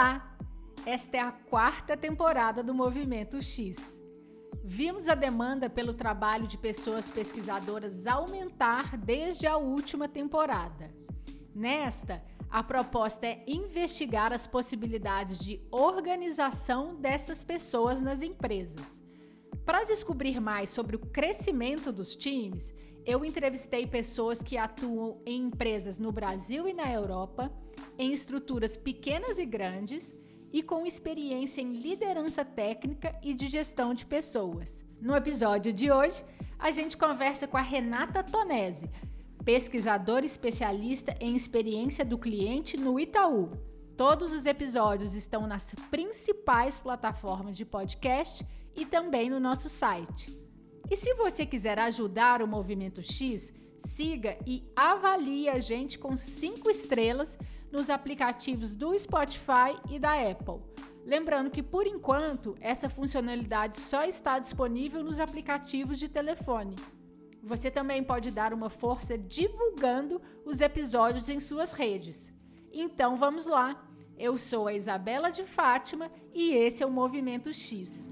Olá! Esta é a quarta temporada do Movimento X. Vimos a demanda pelo trabalho de pessoas pesquisadoras aumentar desde a última temporada. Nesta, a proposta é investigar as possibilidades de organização dessas pessoas nas empresas. Para descobrir mais sobre o crescimento dos times, eu entrevistei pessoas que atuam em empresas no Brasil e na Europa, em estruturas pequenas e grandes e com experiência em liderança técnica e de gestão de pessoas. No episódio de hoje, a gente conversa com a Renata Tonese, pesquisadora especialista em experiência do cliente no Itaú. Todos os episódios estão nas principais plataformas de podcast e também no nosso site. E se você quiser ajudar o Movimento X, siga e avalie a gente com cinco estrelas nos aplicativos do Spotify e da Apple. Lembrando que, por enquanto, essa funcionalidade só está disponível nos aplicativos de telefone. Você também pode dar uma força divulgando os episódios em suas redes. Então vamos lá! Eu sou a Isabela de Fátima e esse é o Movimento X.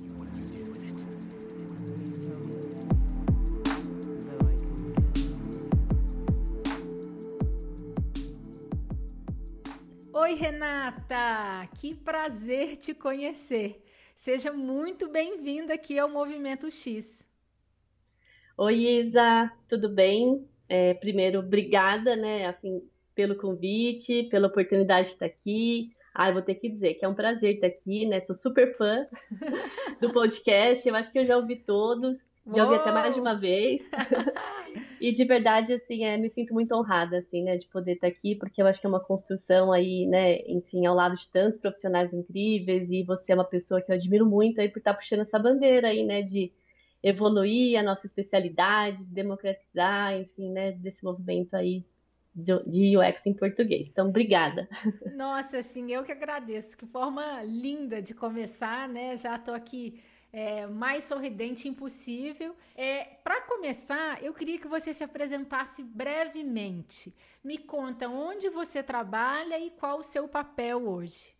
Oi, Renata! Que prazer te conhecer. Seja muito bem-vinda aqui ao Movimento X. Oi, Isa, tudo bem? É, primeiro, obrigada, né, assim, pelo convite, pela oportunidade de estar aqui. Ah, eu vou ter que dizer que é um prazer estar aqui, né? Sou super fã do podcast. Eu acho que eu já ouvi todos, já ouvi até mais de uma vez. E de verdade, assim, é, me sinto muito honrada, assim, né, de poder estar aqui, porque eu acho que é uma construção aí, né, enfim, ao lado de tantos profissionais incríveis, e você é uma pessoa que eu admiro muito aí por estar puxando essa bandeira aí, né, de evoluir a nossa especialidade, de democratizar, enfim, né, desse movimento aí de UX em português. Então, obrigada. Nossa, assim, eu que agradeço. Que forma linda de começar, né? Já estou aqui é, mais sorridente impossível. É, Para começar, eu queria que você se apresentasse brevemente. Me conta onde você trabalha e qual o seu papel hoje.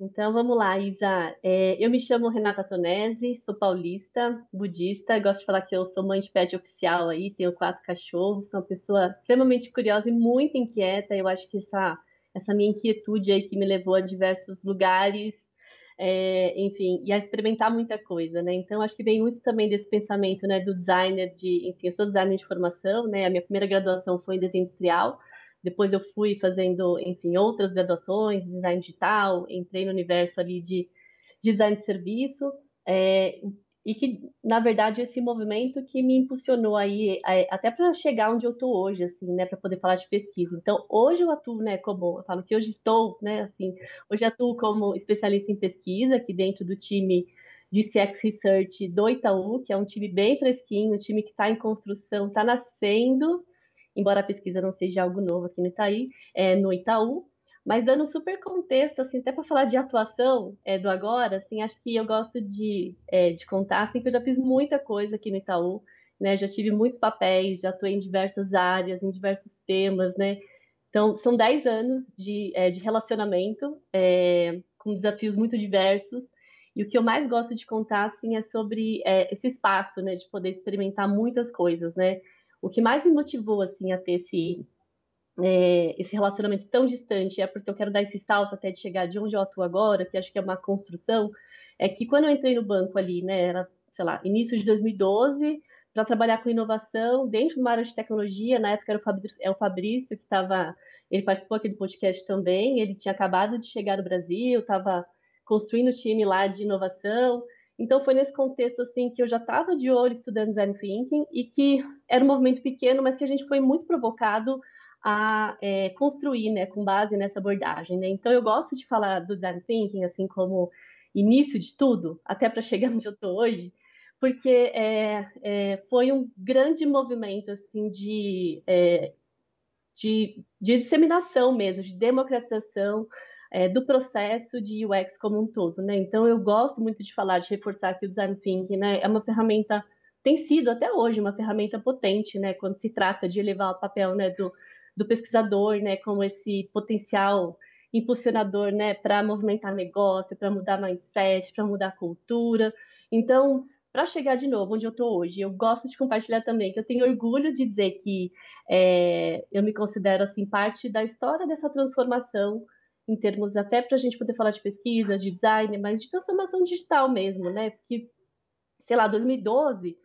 Então vamos lá, Isa. É, eu me chamo Renata Tonese, sou paulista, budista, gosto de falar que eu sou mãe de pet oficial aí, tenho quatro cachorros, sou uma pessoa extremamente curiosa e muito inquieta. Eu acho que essa, essa minha inquietude aí que me levou a diversos lugares é, enfim, e a experimentar muita coisa, né? Então, acho que vem muito também desse pensamento, né, do designer de, enfim, eu sou designer de formação, né? A minha primeira graduação foi em desenho industrial, depois eu fui fazendo, enfim, outras graduações, design digital, entrei no universo ali de design de serviço, é, e que na verdade esse movimento que me impulsionou aí é, até para chegar onde eu estou hoje assim né para poder falar de pesquisa. Então hoje eu atuo né como eu falo que hoje estou né assim hoje atuo como especialista em pesquisa aqui dentro do time de CX Research do Itaú que é um time bem fresquinho um time que está em construção está nascendo embora a pesquisa não seja algo novo aqui no é, no Itaú mas dando super contexto, assim, até para falar de atuação é, do agora, assim, acho que eu gosto de, é, de contar assim, que eu já fiz muita coisa aqui no Itaú, né? Já tive muitos papéis, já atuei em diversas áreas, em diversos temas, né? Então, são 10 anos de, é, de relacionamento, é, com desafios muito diversos. E o que eu mais gosto de contar, assim, é sobre é, esse espaço, né? De poder experimentar muitas coisas, né? O que mais me motivou, assim, a ter esse, é, esse relacionamento tão distante, é porque eu quero dar esse salto até de chegar de onde eu atuo agora, que acho que é uma construção, é que quando eu entrei no banco ali, né, era, sei lá, início de 2012, para trabalhar com inovação dentro de uma área de tecnologia, na época era o Fabrício, é o Fabrício que estava, ele participou aqui do podcast também, ele tinha acabado de chegar no Brasil, estava construindo o time lá de inovação, então foi nesse contexto assim que eu já estava de olho estudando design thinking e que era um movimento pequeno, mas que a gente foi muito provocado a é, construir, né, com base nessa abordagem. Né? Então, eu gosto de falar do design thinking assim como início de tudo, até para chegar onde eu estou hoje, porque é, é, foi um grande movimento assim de, é, de, de, disseminação mesmo, de democratização é, do processo de UX como um todo. Né? Então, eu gosto muito de falar, de reforçar que o design thinking né, é uma ferramenta tem sido até hoje uma ferramenta potente, né, quando se trata de elevar o papel né, do, do pesquisador, né, como esse potencial impulsionador, né, para movimentar negócio, para mudar mindset, para mudar cultura. Então, para chegar de novo onde eu estou hoje, eu gosto de compartilhar também que eu tenho orgulho de dizer que é, eu me considero assim parte da história dessa transformação em termos até para a gente poder falar de pesquisa, de design, mas de transformação digital mesmo, né? Porque, sei lá, 2012,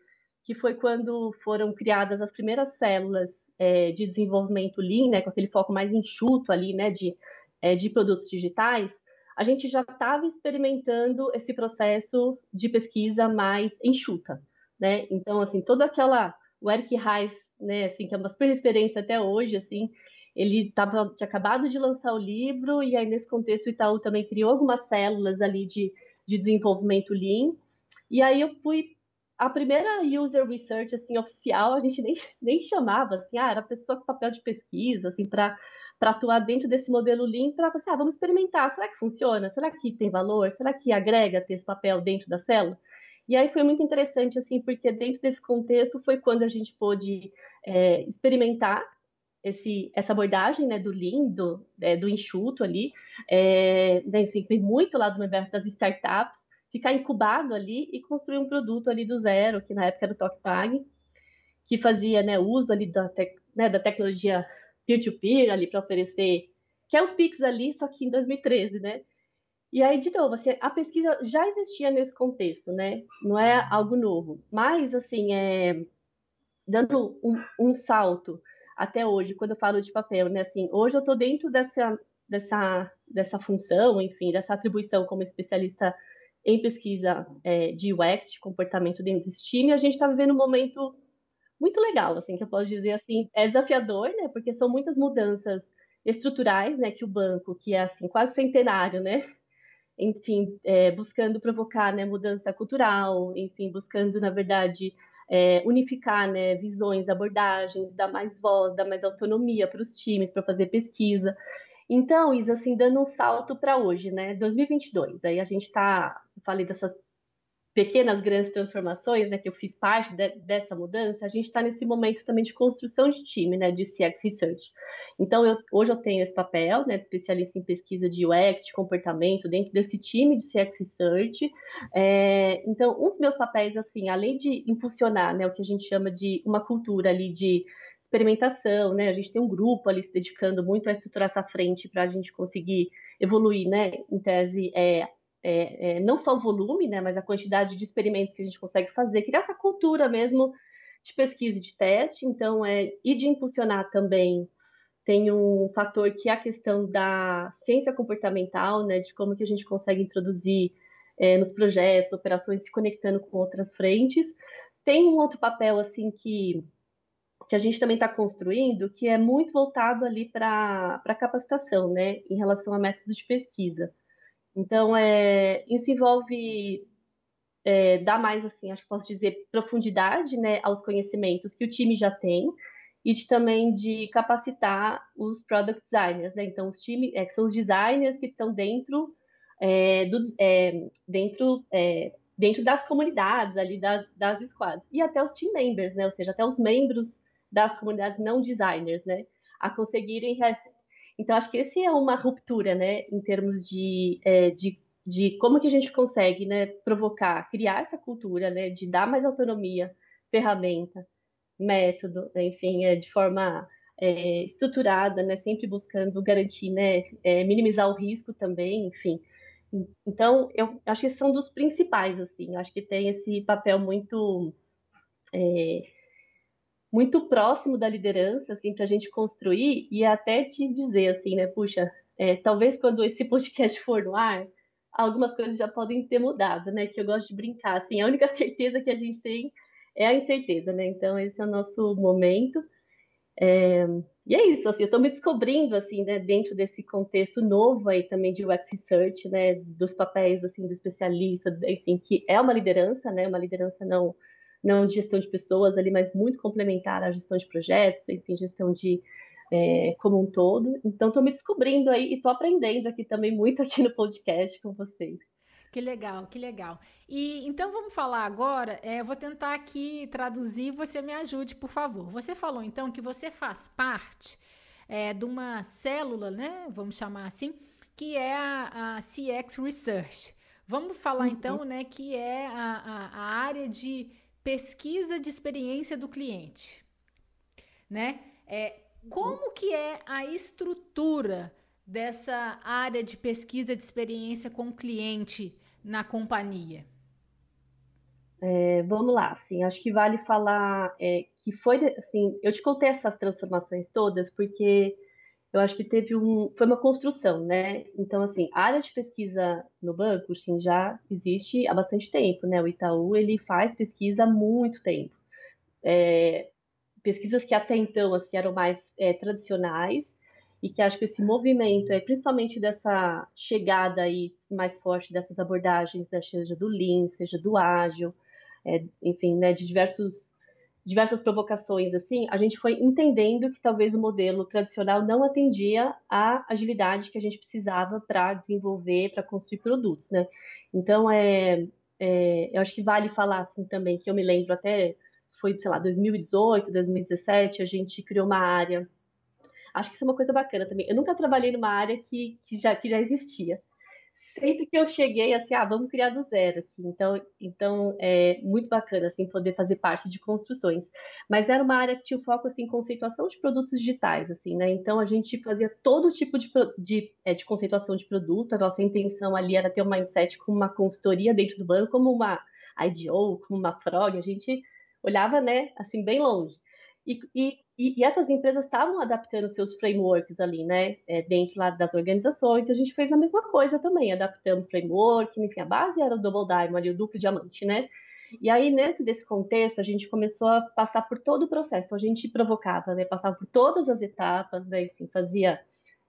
que foi quando foram criadas as primeiras células é, de desenvolvimento Lean, né, com aquele foco mais enxuto ali, né, de, é, de produtos digitais, a gente já estava experimentando esse processo de pesquisa mais enxuta, né? Então, assim, toda aquela o Eric Reis, né, assim, que é uma super referência até hoje, assim, ele tava, tinha acabado de lançar o livro e aí nesse contexto o Itaú também criou algumas células ali de, de desenvolvimento Lean. E aí eu fui a primeira user research assim oficial, a gente nem, nem chamava assim, ah, era pessoa com papel de pesquisa assim para para atuar dentro desse modelo Lean, para assim, ah, vamos experimentar, será que funciona? Será que tem valor? Será que agrega ter esse papel dentro da célula? E aí foi muito interessante, assim, porque dentro desse contexto foi quando a gente pôde é, experimentar esse, essa abordagem né, do Lean, do, é, do enxuto ali, é, né, enfim, foi muito lá do universo das startups, ficar incubado ali e construir um produto ali do zero, que na época era o TokPag, que fazia né, uso ali da, né, da tecnologia peer-to-peer ali para oferecer, que é o Pix ali, só que em 2013, né? E aí, de novo, assim, a pesquisa já existia nesse contexto, né? Não é algo novo. Mas, assim, é, dando um, um salto até hoje, quando eu falo de papel, né? Assim, hoje eu estou dentro dessa, dessa, dessa função, enfim, dessa atribuição como especialista em pesquisa é, de UX, de comportamento dentro desse time. A gente está vivendo um momento muito legal, assim, que eu posso dizer assim, é desafiador, né? Porque são muitas mudanças estruturais, né? Que o banco, que é assim quase centenário, né? Enfim, é, buscando provocar, né? Mudança cultural, enfim, buscando na verdade é, unificar, né? Visões, abordagens, dar mais voz, dar mais autonomia para os times para fazer pesquisa. Então, Isa, assim, dando um salto para hoje, né? 2022. Aí a gente está, falei dessas pequenas, grandes transformações, né, que eu fiz parte de, dessa mudança, a gente está nesse momento também de construção de time, né, de CX Research. Então, eu, hoje eu tenho esse papel, né, de especialista em pesquisa de UX, de comportamento, dentro desse time de CX Research. É, então, um dos meus papéis, assim, além de impulsionar, né, o que a gente chama de uma cultura ali de experimentação, né, a gente tem um grupo ali se dedicando muito a estruturar essa frente para a gente conseguir evoluir, né, em tese, é, é, é, não só o volume, né, mas a quantidade de experimentos que a gente consegue fazer, criar essa cultura mesmo de pesquisa e de teste, então, é, e de impulsionar também. Tem um fator que é a questão da ciência comportamental, né, de como que a gente consegue introduzir é, nos projetos, operações, se conectando com outras frentes. Tem um outro papel, assim, que, que a gente também está construindo, que é muito voltado ali para a capacitação, né, em relação a métodos de pesquisa. Então, é, isso envolve é, dar mais, assim, acho que posso dizer, profundidade né, aos conhecimentos que o time já tem e de, também de capacitar os product designers, né? Então, os times, é, são os designers que estão dentro, é, do, é, dentro, é, dentro das comunidades ali, das, das squads. E até os team members, né? Ou seja, até os membros das comunidades não designers, né? A conseguirem então, acho que esse é uma ruptura, né, em termos de, é, de, de como que a gente consegue, né, provocar, criar essa cultura, né, de dar mais autonomia, ferramenta, método, enfim, é, de forma é, estruturada, né, sempre buscando garantir, né, é, minimizar o risco também, enfim. Então, eu acho que são dos principais, assim, acho que tem esse papel muito é, muito próximo da liderança, assim, para a gente construir e até te dizer, assim, né, puxa, é, talvez quando esse podcast for no ar, algumas coisas já podem ter mudado, né, que eu gosto de brincar, assim, a única certeza que a gente tem é a incerteza, né, então esse é o nosso momento. É, e é isso, assim, eu estou me descobrindo, assim, né, dentro desse contexto novo aí também de UX Research, né, dos papéis, assim, do especialista, enfim, que é uma liderança, né, uma liderança não não de gestão de pessoas ali, mas muito complementar à gestão de projetos, enfim, gestão de é, como um todo. Então, estou me descobrindo aí e estou aprendendo aqui também muito aqui no podcast com vocês. Que legal, que legal. E então vamos falar agora. É, eu vou tentar aqui traduzir. Você me ajude, por favor. Você falou então que você faz parte é, de uma célula, né? Vamos chamar assim, que é a, a CX Research. Vamos falar uhum. então, né, que é a, a, a, área de pesquisa de experiência do cliente, né? É, como que é a estrutura dessa área de pesquisa de experiência com o cliente na companhia? É, vamos lá, assim, acho que vale falar é, que foi, assim, eu te contei essas transformações todas porque eu acho que teve um, foi uma construção, né? Então, assim, a área de pesquisa no banco, sim, já existe há bastante tempo, né? O Itaú, ele faz pesquisa há muito tempo. É, pesquisas que até então, assim, eram mais é, tradicionais e que acho que esse movimento, é, principalmente dessa chegada aí mais forte dessas abordagens, né, seja do Lean, seja do ágil, é, enfim, né, de diversos diversas provocações assim, a gente foi entendendo que talvez o modelo tradicional não atendia à agilidade que a gente precisava para desenvolver, para construir produtos, né? Então, é, é, eu acho que vale falar assim também, que eu me lembro até, foi, sei lá, 2018, 2017, a gente criou uma área, acho que isso é uma coisa bacana também, eu nunca trabalhei numa área que, que, já, que já existia, sempre que eu cheguei, assim, ah, vamos criar do zero aqui. Então, então é muito bacana, assim, poder fazer parte de construções. Mas era uma área que tinha foco, assim, em conceituação de produtos digitais, assim, né? Então, a gente fazia todo tipo de, de, é, de conceituação de produto. A nossa intenção ali era ter um mindset como uma consultoria dentro do banco, como uma IDO, como uma Frog. A gente olhava, né, assim, bem longe. E, e, e, essas empresas estavam adaptando seus frameworks ali, né, é, dentro lá das organizações. A gente fez a mesma coisa também, adaptando o framework. Enfim, a base era o Double Diamond, ali, o duplo diamante, né? E aí, dentro desse contexto, a gente começou a passar por todo o processo. Então, a gente provocava, né, passava por todas as etapas, né, enfim, fazia,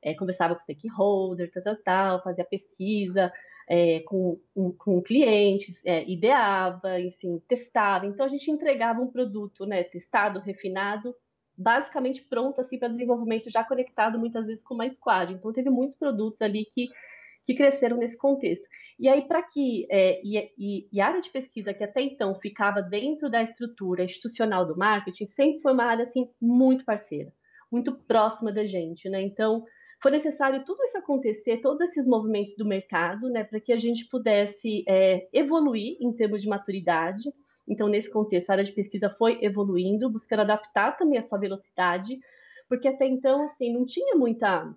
é, conversava com o stakeholder, tal, tal, tal, fazia pesquisa, é, com, com, clientes, é, ideava, enfim, testava. Então a gente entregava um produto, né, testado, refinado, basicamente pronto assim para desenvolvimento, já conectado muitas vezes com uma squad. Então teve muitos produtos ali que que cresceram nesse contexto. E aí, para que. É, e, e, a área de pesquisa, que até então ficava dentro da estrutura institucional do marketing, sempre foi uma área assim, muito parceira, muito próxima da gente. Né? Então, foi necessário tudo isso acontecer, todos esses movimentos do mercado, né, para que a gente pudesse é, evoluir em termos de maturidade. Então, nesse contexto, a área de pesquisa foi evoluindo, buscando adaptar também a sua velocidade, porque até então, assim, não tinha muita.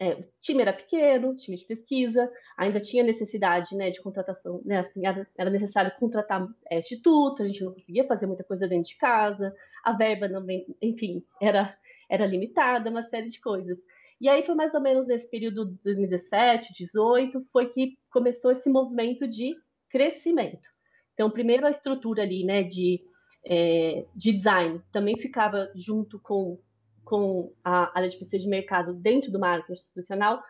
É, o time era pequeno, time de pesquisa, ainda tinha necessidade né, de contratação, né, assim, era, necessário contratar é, instituto, a gente não conseguia fazer muita coisa dentro de casa, a verba não, enfim, era, era limitada, uma série de coisas. E aí foi mais ou menos nesse período de 2017, 2018, foi que começou esse movimento de crescimento. Então, primeiro a estrutura ali, né, de, é, de design também ficava junto com, com a área de pesquisa de mercado dentro do marketing institucional,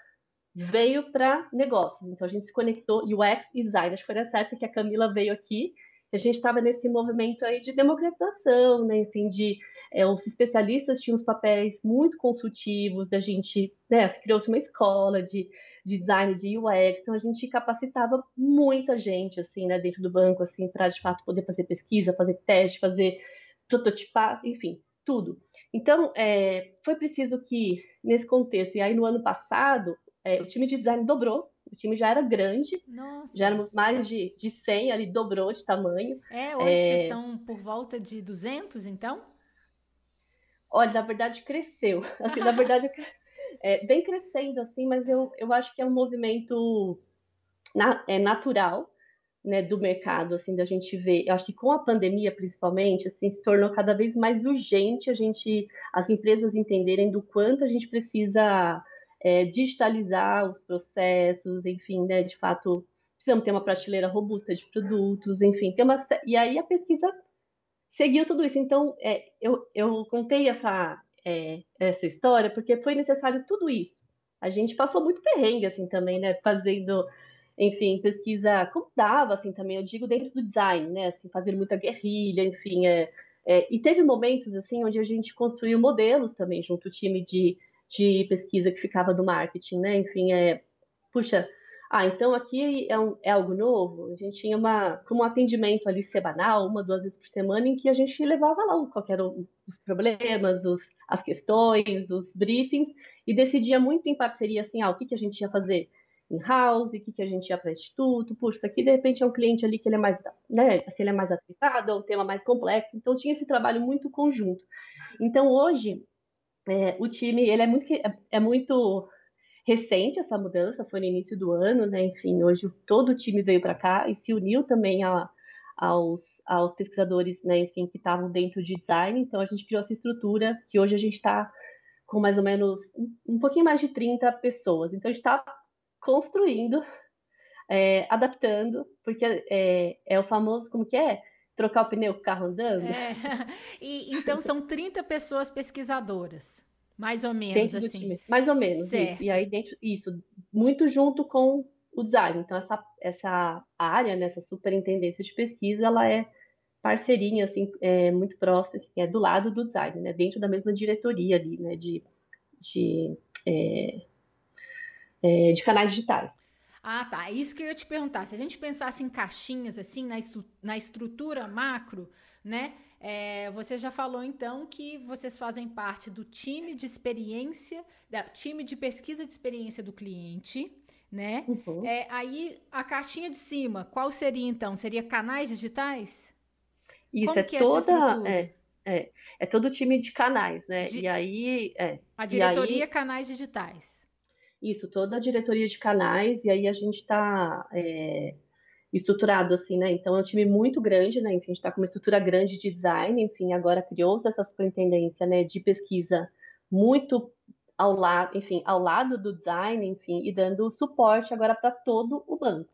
veio para negócios. Então, a gente se conectou, UX e design. Acho que foi certo que a Camila veio aqui, a gente estava nesse movimento aí de democratização, né, enfim, de é, os especialistas tinham os papéis muito consultivos, da gente, né, criou-se uma escola de, de design de UX, então a gente capacitava muita gente, assim, né, dentro do banco, assim, para de fato poder fazer pesquisa, fazer teste, fazer prototipar, enfim, tudo. Então, é, foi preciso que, nesse contexto, e aí no ano passado, é, o time de design dobrou, o time já era grande, Nossa. já éramos mais de, de 100, ali dobrou de tamanho. É, hoje é... vocês estão por volta de 200, então? Olha, na verdade cresceu. Assim, na verdade, é, bem crescendo, assim, mas eu, eu acho que é um movimento na, é, natural né, do mercado, assim, da gente ver. Eu acho que com a pandemia, principalmente, assim, se tornou cada vez mais urgente a gente, as empresas entenderem do quanto a gente precisa é, digitalizar os processos, enfim, né, de fato, precisamos ter uma prateleira robusta de produtos, enfim, tem uma, e aí a pesquisa seguiu tudo isso. Então, é, eu, eu contei essa, é, essa história porque foi necessário tudo isso. A gente passou muito perrengue, assim, também, né? Fazendo, enfim, pesquisa como dava, assim, também, eu digo, dentro do design, né? Assim, fazendo muita guerrilha, enfim, é, é, e teve momentos, assim, onde a gente construiu modelos também, junto ao time de, de pesquisa que ficava do marketing, né? Enfim, é, puxa, ah, então aqui é, um, é, algo novo. A gente tinha uma, como um atendimento ali semanal, uma, duas vezes por semana, em que a gente levava lá qualquer os problemas, os, as questões, os briefings, e decidia muito em parceria, assim, ah, o que, que a gente ia fazer in-house, o que, que a gente ia para instituto, puxa, isso aqui de repente é um cliente ali que ele é mais, né, se ele é mais aplicado, é um tema mais complexo, então tinha esse trabalho muito conjunto. Então hoje, é, o time, ele é muito, é, é muito recente essa mudança, foi no início do ano, né? Enfim, hoje todo o time veio para cá e se uniu também a, aos, aos pesquisadores, né? Enfim, que estavam dentro de design. Então a gente criou essa estrutura que hoje a gente está com mais ou menos um, pouquinho mais de 30 pessoas. Então a gente está construindo, é, adaptando, porque é, é o famoso, como que é? Trocar o pneu com o carro andando. É. E, então são 30 pessoas pesquisadoras. Mais ou menos, dentro assim. Mais ou menos. Certo. E aí dentro, isso, muito junto com o design. Então, essa, essa área, né, essa superintendência de pesquisa, ela é parceirinha, assim, é muito próxima, assim, é do lado do design, né, dentro da mesma diretoria ali, né, de, de, é, é, de canais digitais. Ah, tá. É isso que eu ia te perguntar. Se a gente pensasse em caixinhas, assim, na, estru na estrutura macro, né? É, você já falou então que vocês fazem parte do time de experiência, da time de pesquisa de experiência do cliente, né? Uhum. É, aí a caixinha de cima, qual seria então? Seria canais digitais? Isso Como é toda é, é, é, todo o time de canais, né? E aí é, a diretoria aí... canais digitais. Isso, toda a diretoria de canais, e aí a gente está é, estruturado assim, né? Então é um time muito grande, né? Enfim, a gente está com uma estrutura grande de design, enfim, agora criou-se essa superintendência, né, de pesquisa muito ao lado, enfim, ao lado do design, enfim, e dando suporte agora para todo o banco.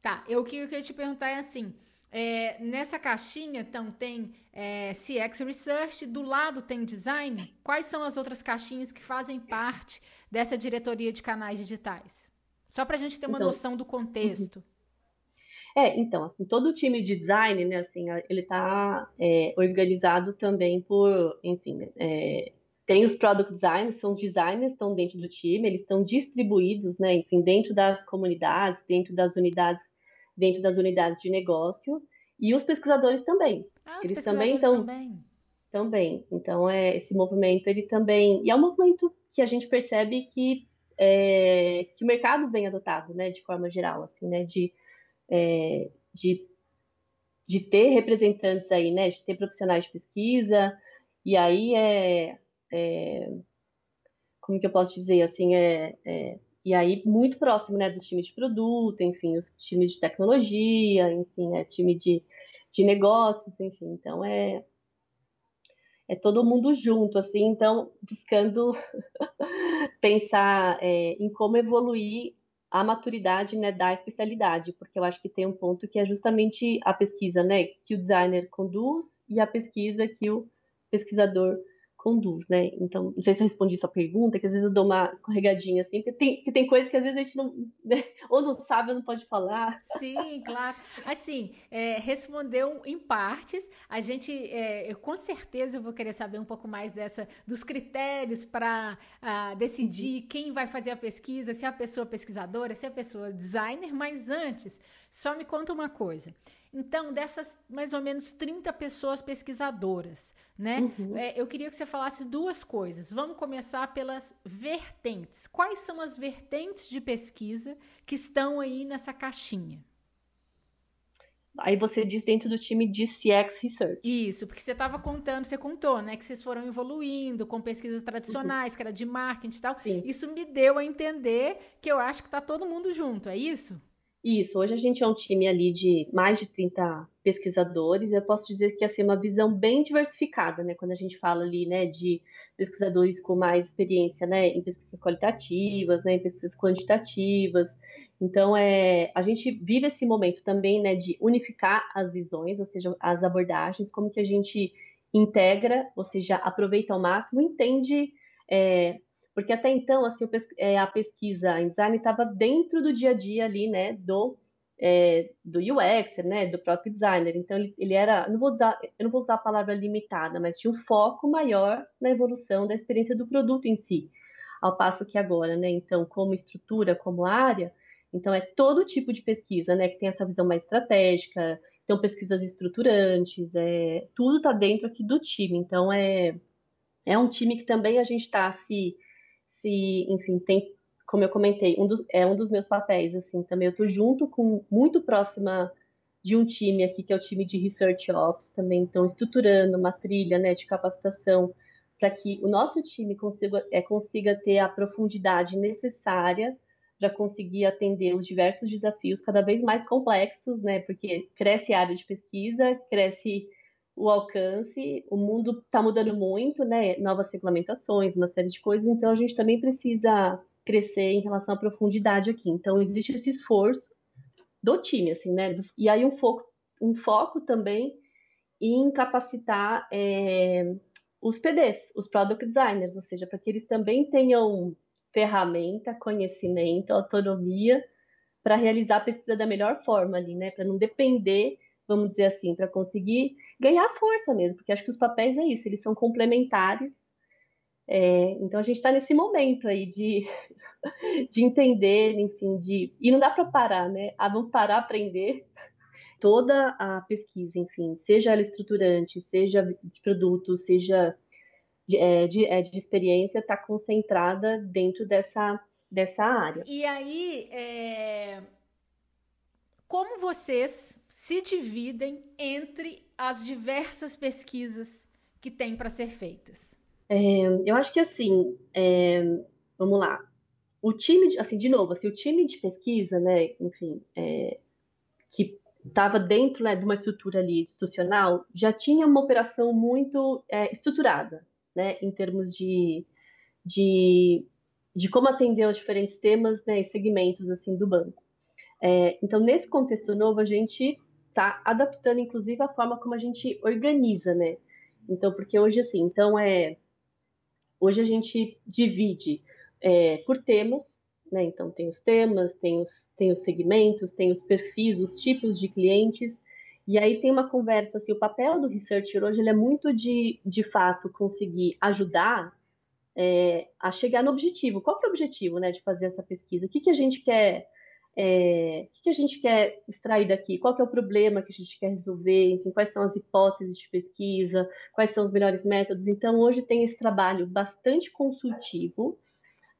Tá, eu que eu queria te perguntar é assim, é, nessa caixinha, então, tem é, CX Research, do lado tem design. Quais são as outras caixinhas que fazem parte dessa diretoria de canais digitais? Só para a gente ter uma então, noção do contexto. Uhum. É, então, assim, todo o time de design, né, assim, ele está é, organizado também por, enfim, é, tem os product designers, são os designers estão dentro do time, eles estão distribuídos, né, enfim, dentro das comunidades, dentro das unidades, dentro das unidades de negócio, e os pesquisadores também. Ah, os eles pesquisadores também estão também. também. Então, é esse movimento, ele também, e é um movimento que a gente percebe que é, que o mercado vem adotado, né, de forma geral, assim, né, de é, de, de ter representantes aí, né, de ter profissionais de pesquisa, e aí é, é como que eu posso dizer, assim, é, é, e aí muito próximo, né, dos times de produto, enfim, os times de tecnologia, enfim, é time de, de negócios, enfim, então é é todo mundo junto, assim, então buscando pensar é, em como evoluir a maturidade né, da especialidade, porque eu acho que tem um ponto que é justamente a pesquisa né, que o designer conduz e a pesquisa que o pesquisador conduz, né? Então, não sei se eu respondi sua pergunta, que às vezes eu dou uma escorregadinha assim, porque tem, que tem coisas que às vezes a gente não, né? ou não sabe ou não pode falar. Sim, claro. Assim, é, respondeu em partes. A gente, é, eu, com certeza, eu vou querer saber um pouco mais dessa, dos critérios para uh, decidir uhum. quem vai fazer a pesquisa, se é a pessoa pesquisadora, se é a pessoa designer, mas antes, só me conta uma coisa. Então, dessas mais ou menos 30 pessoas pesquisadoras, né? Uhum. É, eu queria que você falasse duas coisas. Vamos começar pelas vertentes. Quais são as vertentes de pesquisa que estão aí nessa caixinha? Aí você diz dentro do time de CX Research. Isso, porque você estava contando, você contou, né, que vocês foram evoluindo com pesquisas tradicionais, uhum. que era de marketing e tal. Sim. Isso me deu a entender que eu acho que está todo mundo junto, é isso? Isso, hoje a gente é um time ali de mais de 30 pesquisadores. Eu posso dizer que assim, é uma visão bem diversificada, né? Quando a gente fala ali, né, de pesquisadores com mais experiência, né, em pesquisas qualitativas, né, em pesquisas quantitativas. Então, é, a gente vive esse momento também, né, de unificar as visões, ou seja, as abordagens, como que a gente integra, ou seja, aproveita ao máximo, entende é, porque até então, assim, é, a pesquisa em design estava dentro do dia a dia ali, né, do, é, do UX, né, do próprio designer. Então, ele, ele era, não vou usar, eu não vou usar a palavra limitada, mas tinha um foco maior na evolução da experiência do produto em si. Ao passo que agora, né, então, como estrutura, como área, então é todo tipo de pesquisa, né, que tem essa visão mais estratégica, então pesquisas estruturantes, é, tudo está dentro aqui do time. Então, é, é um time que também a gente está se e, enfim, tem, como eu comentei, um dos, é um dos meus papéis, assim, também eu estou junto com, muito próxima de um time aqui, que é o time de Research Ops, também estão estruturando uma trilha, né, de capacitação para que o nosso time consiga, é, consiga ter a profundidade necessária para conseguir atender os diversos desafios cada vez mais complexos, né? Porque cresce a área de pesquisa, cresce o alcance, o mundo está mudando muito, né? Novas regulamentações, uma série de coisas, então a gente também precisa crescer em relação à profundidade aqui. Então existe esse esforço do time, assim, né? E aí um foco, um foco também em capacitar é, os PDs, os Product Designers, ou seja, para que eles também tenham ferramenta, conhecimento, autonomia para realizar a pesquisa da melhor forma ali, né? Para não depender vamos dizer assim, para conseguir ganhar força mesmo, porque acho que os papéis é isso, eles são complementares. É, então a gente está nesse momento aí de, de entender, enfim, de. E não dá para parar, né? Ah, vamos parar aprender. Toda a pesquisa, enfim, seja ela estruturante, seja de produto, seja de, é, de, é, de experiência, está concentrada dentro dessa, dessa área. E aí, é... como vocês se dividem entre as diversas pesquisas que tem para ser feitas? É, eu acho que assim, é, vamos lá. O time, de, assim, de novo, assim, o time de pesquisa, né, enfim, é, que estava dentro né, de uma estrutura ali institucional, já tinha uma operação muito é, estruturada, né, em termos de, de, de como atender aos diferentes temas né, e segmentos assim do banco. É, então, nesse contexto novo, a gente está adaptando, inclusive, a forma como a gente organiza, né? Então, porque hoje, assim, então é. Hoje a gente divide é, por temas, né? Então, tem os temas, tem os, tem os segmentos, tem os perfis, os tipos de clientes. E aí tem uma conversa, assim, o papel do researcher hoje ele é muito de, de fato, conseguir ajudar é, a chegar no objetivo. Qual que é o objetivo, né, de fazer essa pesquisa? O que, que a gente quer é, o que a gente quer extrair daqui? Qual é o problema que a gente quer resolver? Enfim, quais são as hipóteses de pesquisa? Quais são os melhores métodos? Então, hoje tem esse trabalho bastante consultivo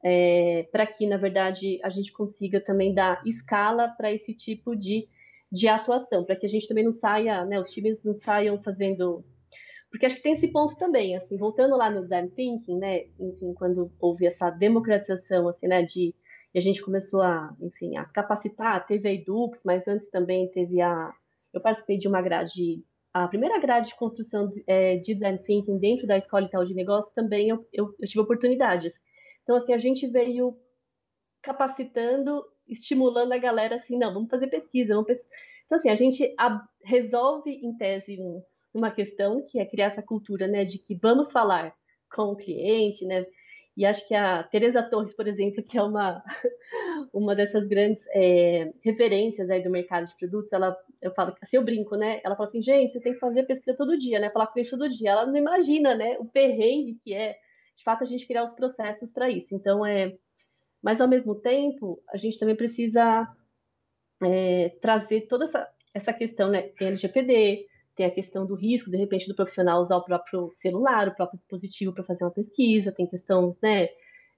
é, para que, na verdade, a gente consiga também dar escala para esse tipo de, de atuação, para que a gente também não saia, né, os times não saiam fazendo porque acho que tem esse ponto também, assim, voltando lá no design thinking, né, enfim, quando houve essa democratização, assim, né, de e a gente começou a, enfim, a capacitar. Teve a Edux, mas antes também teve a. Eu participei de uma grade, a primeira grade de construção é, de design thinking dentro da escola Itaú de Negócios também eu, eu, eu tive oportunidades. Então, assim, a gente veio capacitando, estimulando a galera assim, não, vamos fazer pesquisa, vamos. Então, assim, a gente resolve, em tese, um, uma questão que é criar essa cultura, né, de que vamos falar com o cliente, né, e acho que a Teresa Torres, por exemplo, que é uma, uma dessas grandes é, referências aí do mercado de produtos, ela, eu falo, assim, eu brinco, né? Ela fala assim, gente, você tem que fazer pesquisa todo dia, né? Falar com eles todo dia. Ela não imagina, né? O perrengue que é, de fato, a gente criar os processos para isso. Então, é... Mas, ao mesmo tempo, a gente também precisa é, trazer toda essa, essa questão, né? Tem LGPD, tem a questão do risco, de repente, do profissional usar o próprio celular, o próprio dispositivo para fazer uma pesquisa, tem questões né,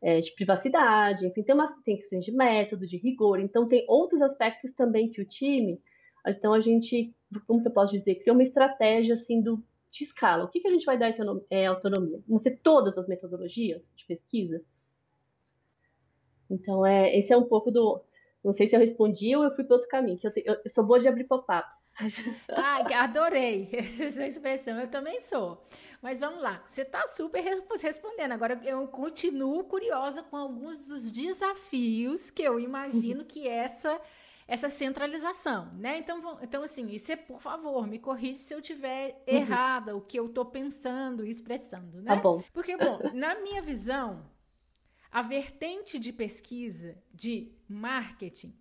é, de privacidade, enfim, tem, uma, tem questões de método, de rigor, então tem outros aspectos também que o time, então a gente, como que eu posso dizer, criou uma estratégia assim do, de escala. O que, que a gente vai dar é, autonomia? Vão ser todas as metodologias de pesquisa? Então, é, esse é um pouco do. Não sei se eu respondi ou eu fui para outro caminho, eu, te, eu, eu sou boa de abrir pop-ups. Ah, adorei essa expressão, eu também sou. Mas vamos lá, você está super respondendo. Agora eu continuo curiosa com alguns dos desafios que eu imagino que essa essa centralização, né? Então, então assim, isso é, por favor, me corrija se eu tiver uhum. errada o que eu estou pensando e expressando, né? Tá bom. Porque, bom, na minha visão, a vertente de pesquisa de marketing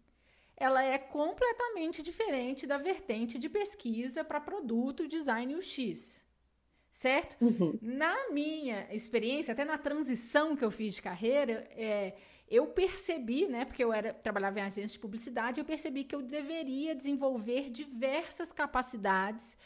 ela é completamente diferente da vertente de pesquisa para produto design UX. Certo? Uhum. Na minha experiência, até na transição que eu fiz de carreira, é, eu percebi, né, porque eu era, trabalhava em agência de publicidade, eu percebi que eu deveria desenvolver diversas capacidades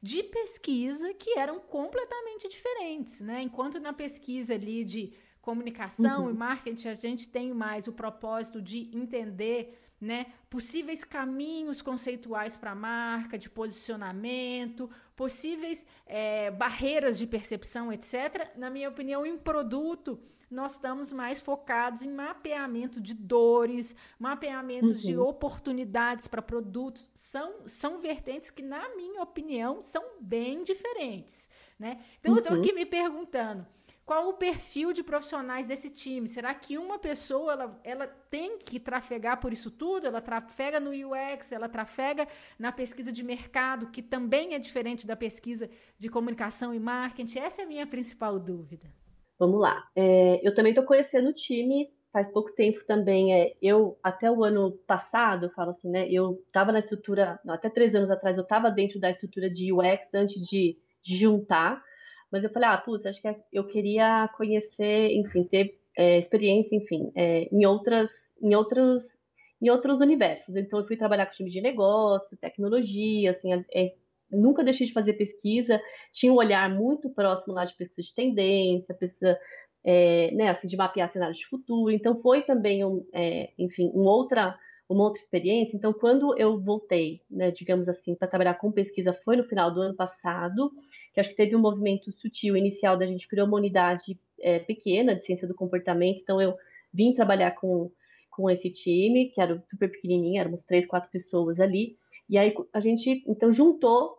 de pesquisa que eram completamente diferentes, né? Enquanto na pesquisa ali de comunicação uhum. e marketing, a gente tem mais o propósito de entender né? Possíveis caminhos conceituais para a marca, de posicionamento, possíveis é, barreiras de percepção, etc. Na minha opinião, em produto, nós estamos mais focados em mapeamento de dores, mapeamento uhum. de oportunidades para produtos. São, são vertentes que, na minha opinião, são bem diferentes, né? Então, uhum. eu estou aqui me perguntando qual o perfil de profissionais desse time? Será que uma pessoa ela, ela tem que trafegar por isso tudo? Ela trafega no UX, ela trafega na pesquisa de mercado, que também é diferente da pesquisa de comunicação e marketing? Essa é a minha principal dúvida. Vamos lá. É, eu também estou conhecendo o time faz pouco tempo também. É, eu, até o ano passado, falo assim, né? Eu estava na estrutura, não, até três anos atrás, eu estava dentro da estrutura de UX antes de, de juntar mas eu falei, ah, putz, acho que eu queria conhecer, enfim, ter é, experiência, enfim, é, em outras, em outros, em outros universos. Então eu fui trabalhar com time de negócio, tecnologia, assim, é, nunca deixei de fazer pesquisa. Tinha um olhar muito próximo lá de pesquisa de tendência, pesquisa é, né, assim, de mapear cenários de futuro. Então foi também um, é, enfim, um outra uma outra experiência. Então, quando eu voltei, né, digamos assim, para trabalhar com pesquisa, foi no final do ano passado, que acho que teve um movimento sutil inicial da gente criou uma unidade é, pequena de ciência do comportamento. Então, eu vim trabalhar com, com esse time, que era super pequenininho, éramos três, quatro pessoas ali. E aí a gente, então, juntou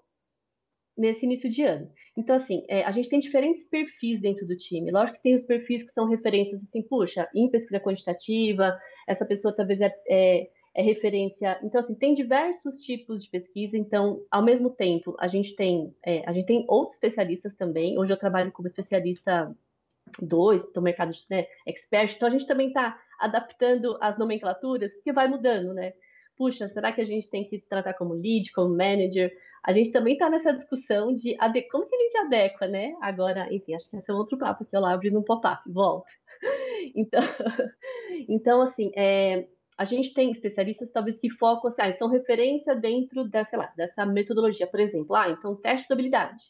nesse início de ano. Então, assim, é, a gente tem diferentes perfis dentro do time. Lógico que tem os perfis que são referências, assim, puxa, em pesquisa quantitativa, essa pessoa talvez é, é é referência. Então, assim, tem diversos tipos de pesquisa. Então, ao mesmo tempo, a gente tem, é, a gente tem outros especialistas também. Hoje eu trabalho como especialista 2 do mercado de né, expert. Então, a gente também está adaptando as nomenclaturas, porque vai mudando, né? Puxa, será que a gente tem que tratar como lead, como manager? A gente também está nessa discussão de como que a gente adequa, né? Agora, enfim, acho que esse é outro papo que eu lá abri no pop-up, volta. Então, então assim, é, a gente tem especialistas talvez que focam assim, ah, são referência dentro dessa, lá, dessa metodologia, por exemplo, ah, então teste de habilidade.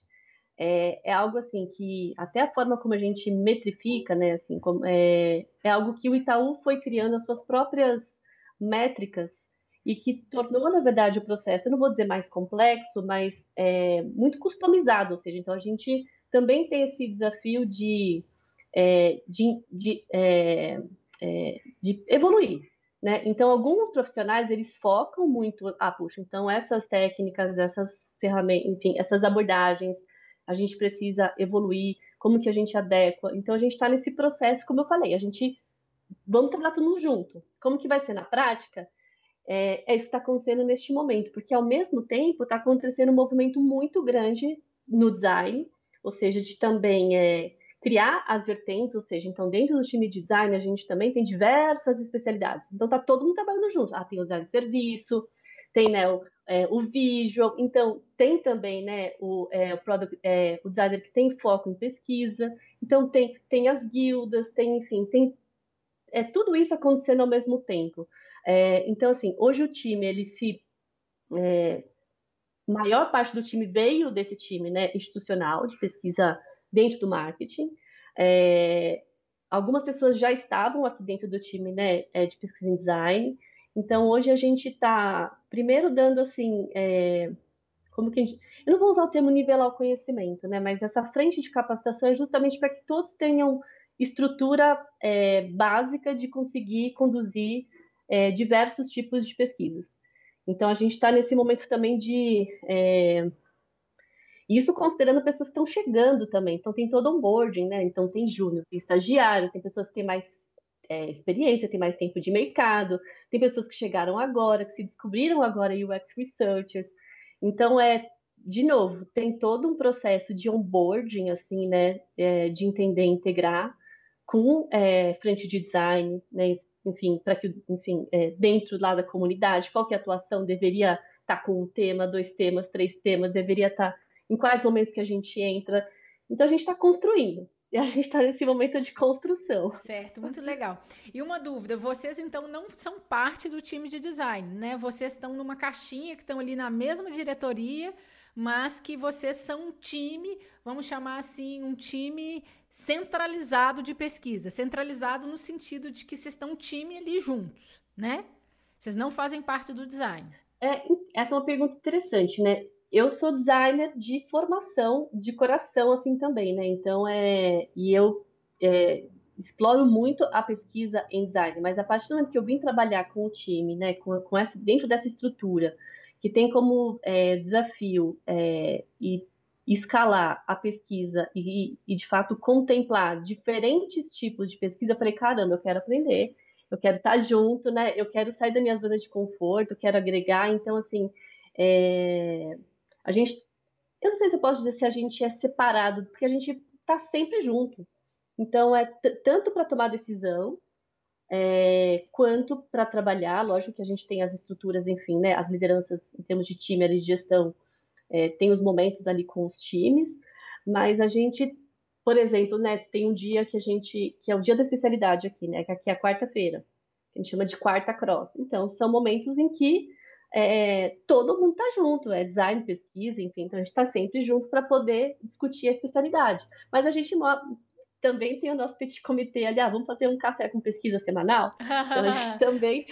É, é, algo assim que até a forma como a gente metrifica, né, assim, como, é, é algo que o Itaú foi criando as suas próprias métricas e que tornou, na verdade, o processo, eu não vou dizer mais complexo, mas é, muito customizado, ou seja, então a gente também tem esse desafio de, é, de, de, é, é de evoluir, né? Então, alguns profissionais, eles focam muito, ah, puxa, então essas técnicas, essas ferramentas, enfim, essas abordagens, a gente precisa evoluir, como que a gente adequa. Então, a gente está nesse processo, como eu falei, a gente, vamos trabalhar tudo junto. Como que vai ser na prática? É, é isso que está acontecendo neste momento, porque ao mesmo tempo está acontecendo um movimento muito grande no design, ou seja, de também é, criar as vertentes, ou seja, então dentro do time de design a gente também tem diversas especialidades. Então tá todo mundo trabalhando junto. Ah, tem o design de serviço, tem né, o, é, o visual, então tem também né, o, é, o, product, é, o designer que tem foco em pesquisa, então tem, tem as guildas, tem, enfim, tem é, tudo isso acontecendo ao mesmo tempo. É, então, assim, hoje o time, ele se. É, maior parte do time veio desse time né, institucional de pesquisa dentro do marketing. É, algumas pessoas já estavam aqui dentro do time né, é, de pesquisa em design. Então, hoje a gente está, primeiro, dando assim. É, como que gente, eu não vou usar o termo nivelar o conhecimento, né? Mas essa frente de capacitação é justamente para que todos tenham estrutura é, básica de conseguir conduzir é, diversos tipos de pesquisas. Então, a gente está nesse momento também de é, isso considerando pessoas que estão chegando também. Então, tem todo onboarding, né? Então, tem júnior, tem estagiário, tem pessoas que têm mais é, experiência, têm mais tempo de mercado, tem pessoas que chegaram agora, que se descobriram agora UX Researchers. Então, é, de novo, tem todo um processo de onboarding, assim, né? É, de entender integrar com é, frente de design, né? Enfim, para que, enfim, é, dentro lá da comunidade, qual que é a atuação deveria estar tá com um tema, dois temas, três temas, deveria estar tá em quais momentos que a gente entra. Então a gente está construindo. E a gente está nesse momento de construção. Certo, muito legal. E uma dúvida: vocês então não são parte do time de design, né? Vocês estão numa caixinha que estão ali na mesma diretoria, mas que vocês são um time, vamos chamar assim, um time centralizado de pesquisa. Centralizado no sentido de que vocês estão um time ali juntos, né? Vocês não fazem parte do design. É, essa é uma pergunta interessante, né? Eu sou designer de formação, de coração, assim também, né? Então, é. E eu é, exploro muito a pesquisa em design, mas a partir do momento que eu vim trabalhar com o time, né? Com, com essa, dentro dessa estrutura, que tem como é, desafio é, e escalar a pesquisa e, e, de fato, contemplar diferentes tipos de pesquisa, eu falei, caramba, eu quero aprender, eu quero estar junto, né? Eu quero sair da minha zona de conforto, quero agregar. Então, assim, é... a gente. Eu não sei se eu posso dizer se a gente é separado, porque a gente está sempre junto. Então, é tanto para tomar decisão, é, quanto para trabalhar. Lógico que a gente tem as estruturas, enfim, né? As lideranças em termos de time, de gestão é, tem os momentos ali com os times, mas a gente, por exemplo, né, tem um dia que a gente, que é o dia da especialidade aqui, né, que aqui é a quarta-feira, que a gente chama de quarta cross. Então, são momentos em que é, todo mundo está junto, é design, pesquisa, enfim, então a gente está sempre junto para poder discutir a especialidade. Mas a gente também tem o nosso petit comitê ali, ah, vamos fazer um café com pesquisa semanal? Então a gente também.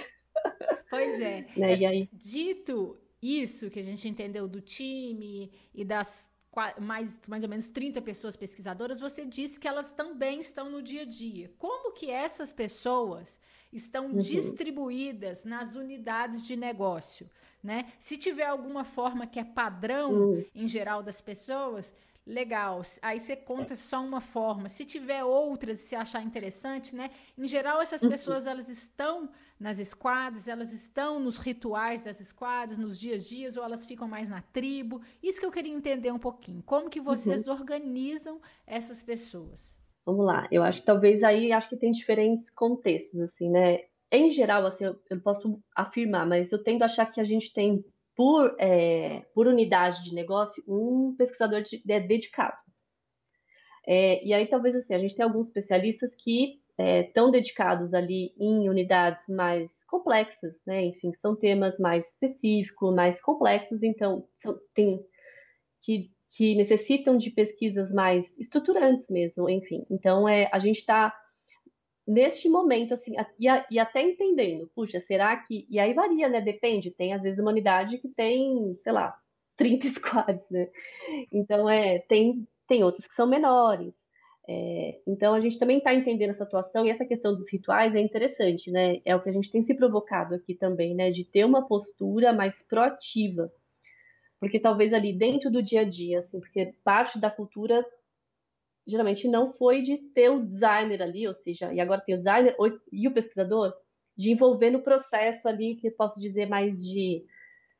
Pois é. né? é e aí... Dito isso que a gente entendeu do time e das mais, mais ou menos 30 pessoas pesquisadoras, você disse que elas também estão no dia a dia. Como que essas pessoas estão uhum. distribuídas nas unidades de negócio? Né? Se tiver alguma forma que é padrão uhum. em geral das pessoas, legal. Aí você conta só uma forma. Se tiver outras, se achar interessante, né? Em geral, essas uhum. pessoas elas estão nas esquadras, elas estão nos rituais das esquadras, nos dias a dias, ou elas ficam mais na tribo. Isso que eu queria entender um pouquinho. Como que vocês uhum. organizam essas pessoas? Vamos lá. Eu acho que talvez aí acho que tem diferentes contextos, assim, né? Em geral, assim, eu, eu posso afirmar, mas eu tendo a achar que a gente tem por, é, por unidade de negócio um pesquisador de, de, dedicado. É, e aí talvez assim, a gente tem alguns especialistas que estão é, dedicados ali em unidades mais complexas, né? Enfim, são temas mais específicos, mais complexos, então são, tem que, que necessitam de pesquisas mais estruturantes mesmo, enfim. Então é, a gente está neste momento, assim, e, e, até entendendo, puxa, será que. E aí varia, né? Depende, tem às vezes uma unidade que tem, sei lá, 30 squads, né? Então, é, tem, tem outras que são menores. É, então, a gente também está entendendo essa situação e essa questão dos rituais é interessante, né? É o que a gente tem se provocado aqui também, né? De ter uma postura mais proativa. Porque talvez ali dentro do dia a dia, assim, porque parte da cultura geralmente não foi de ter o designer ali, ou seja, e agora tem o designer e o pesquisador, de envolver no processo ali, que eu posso dizer mais de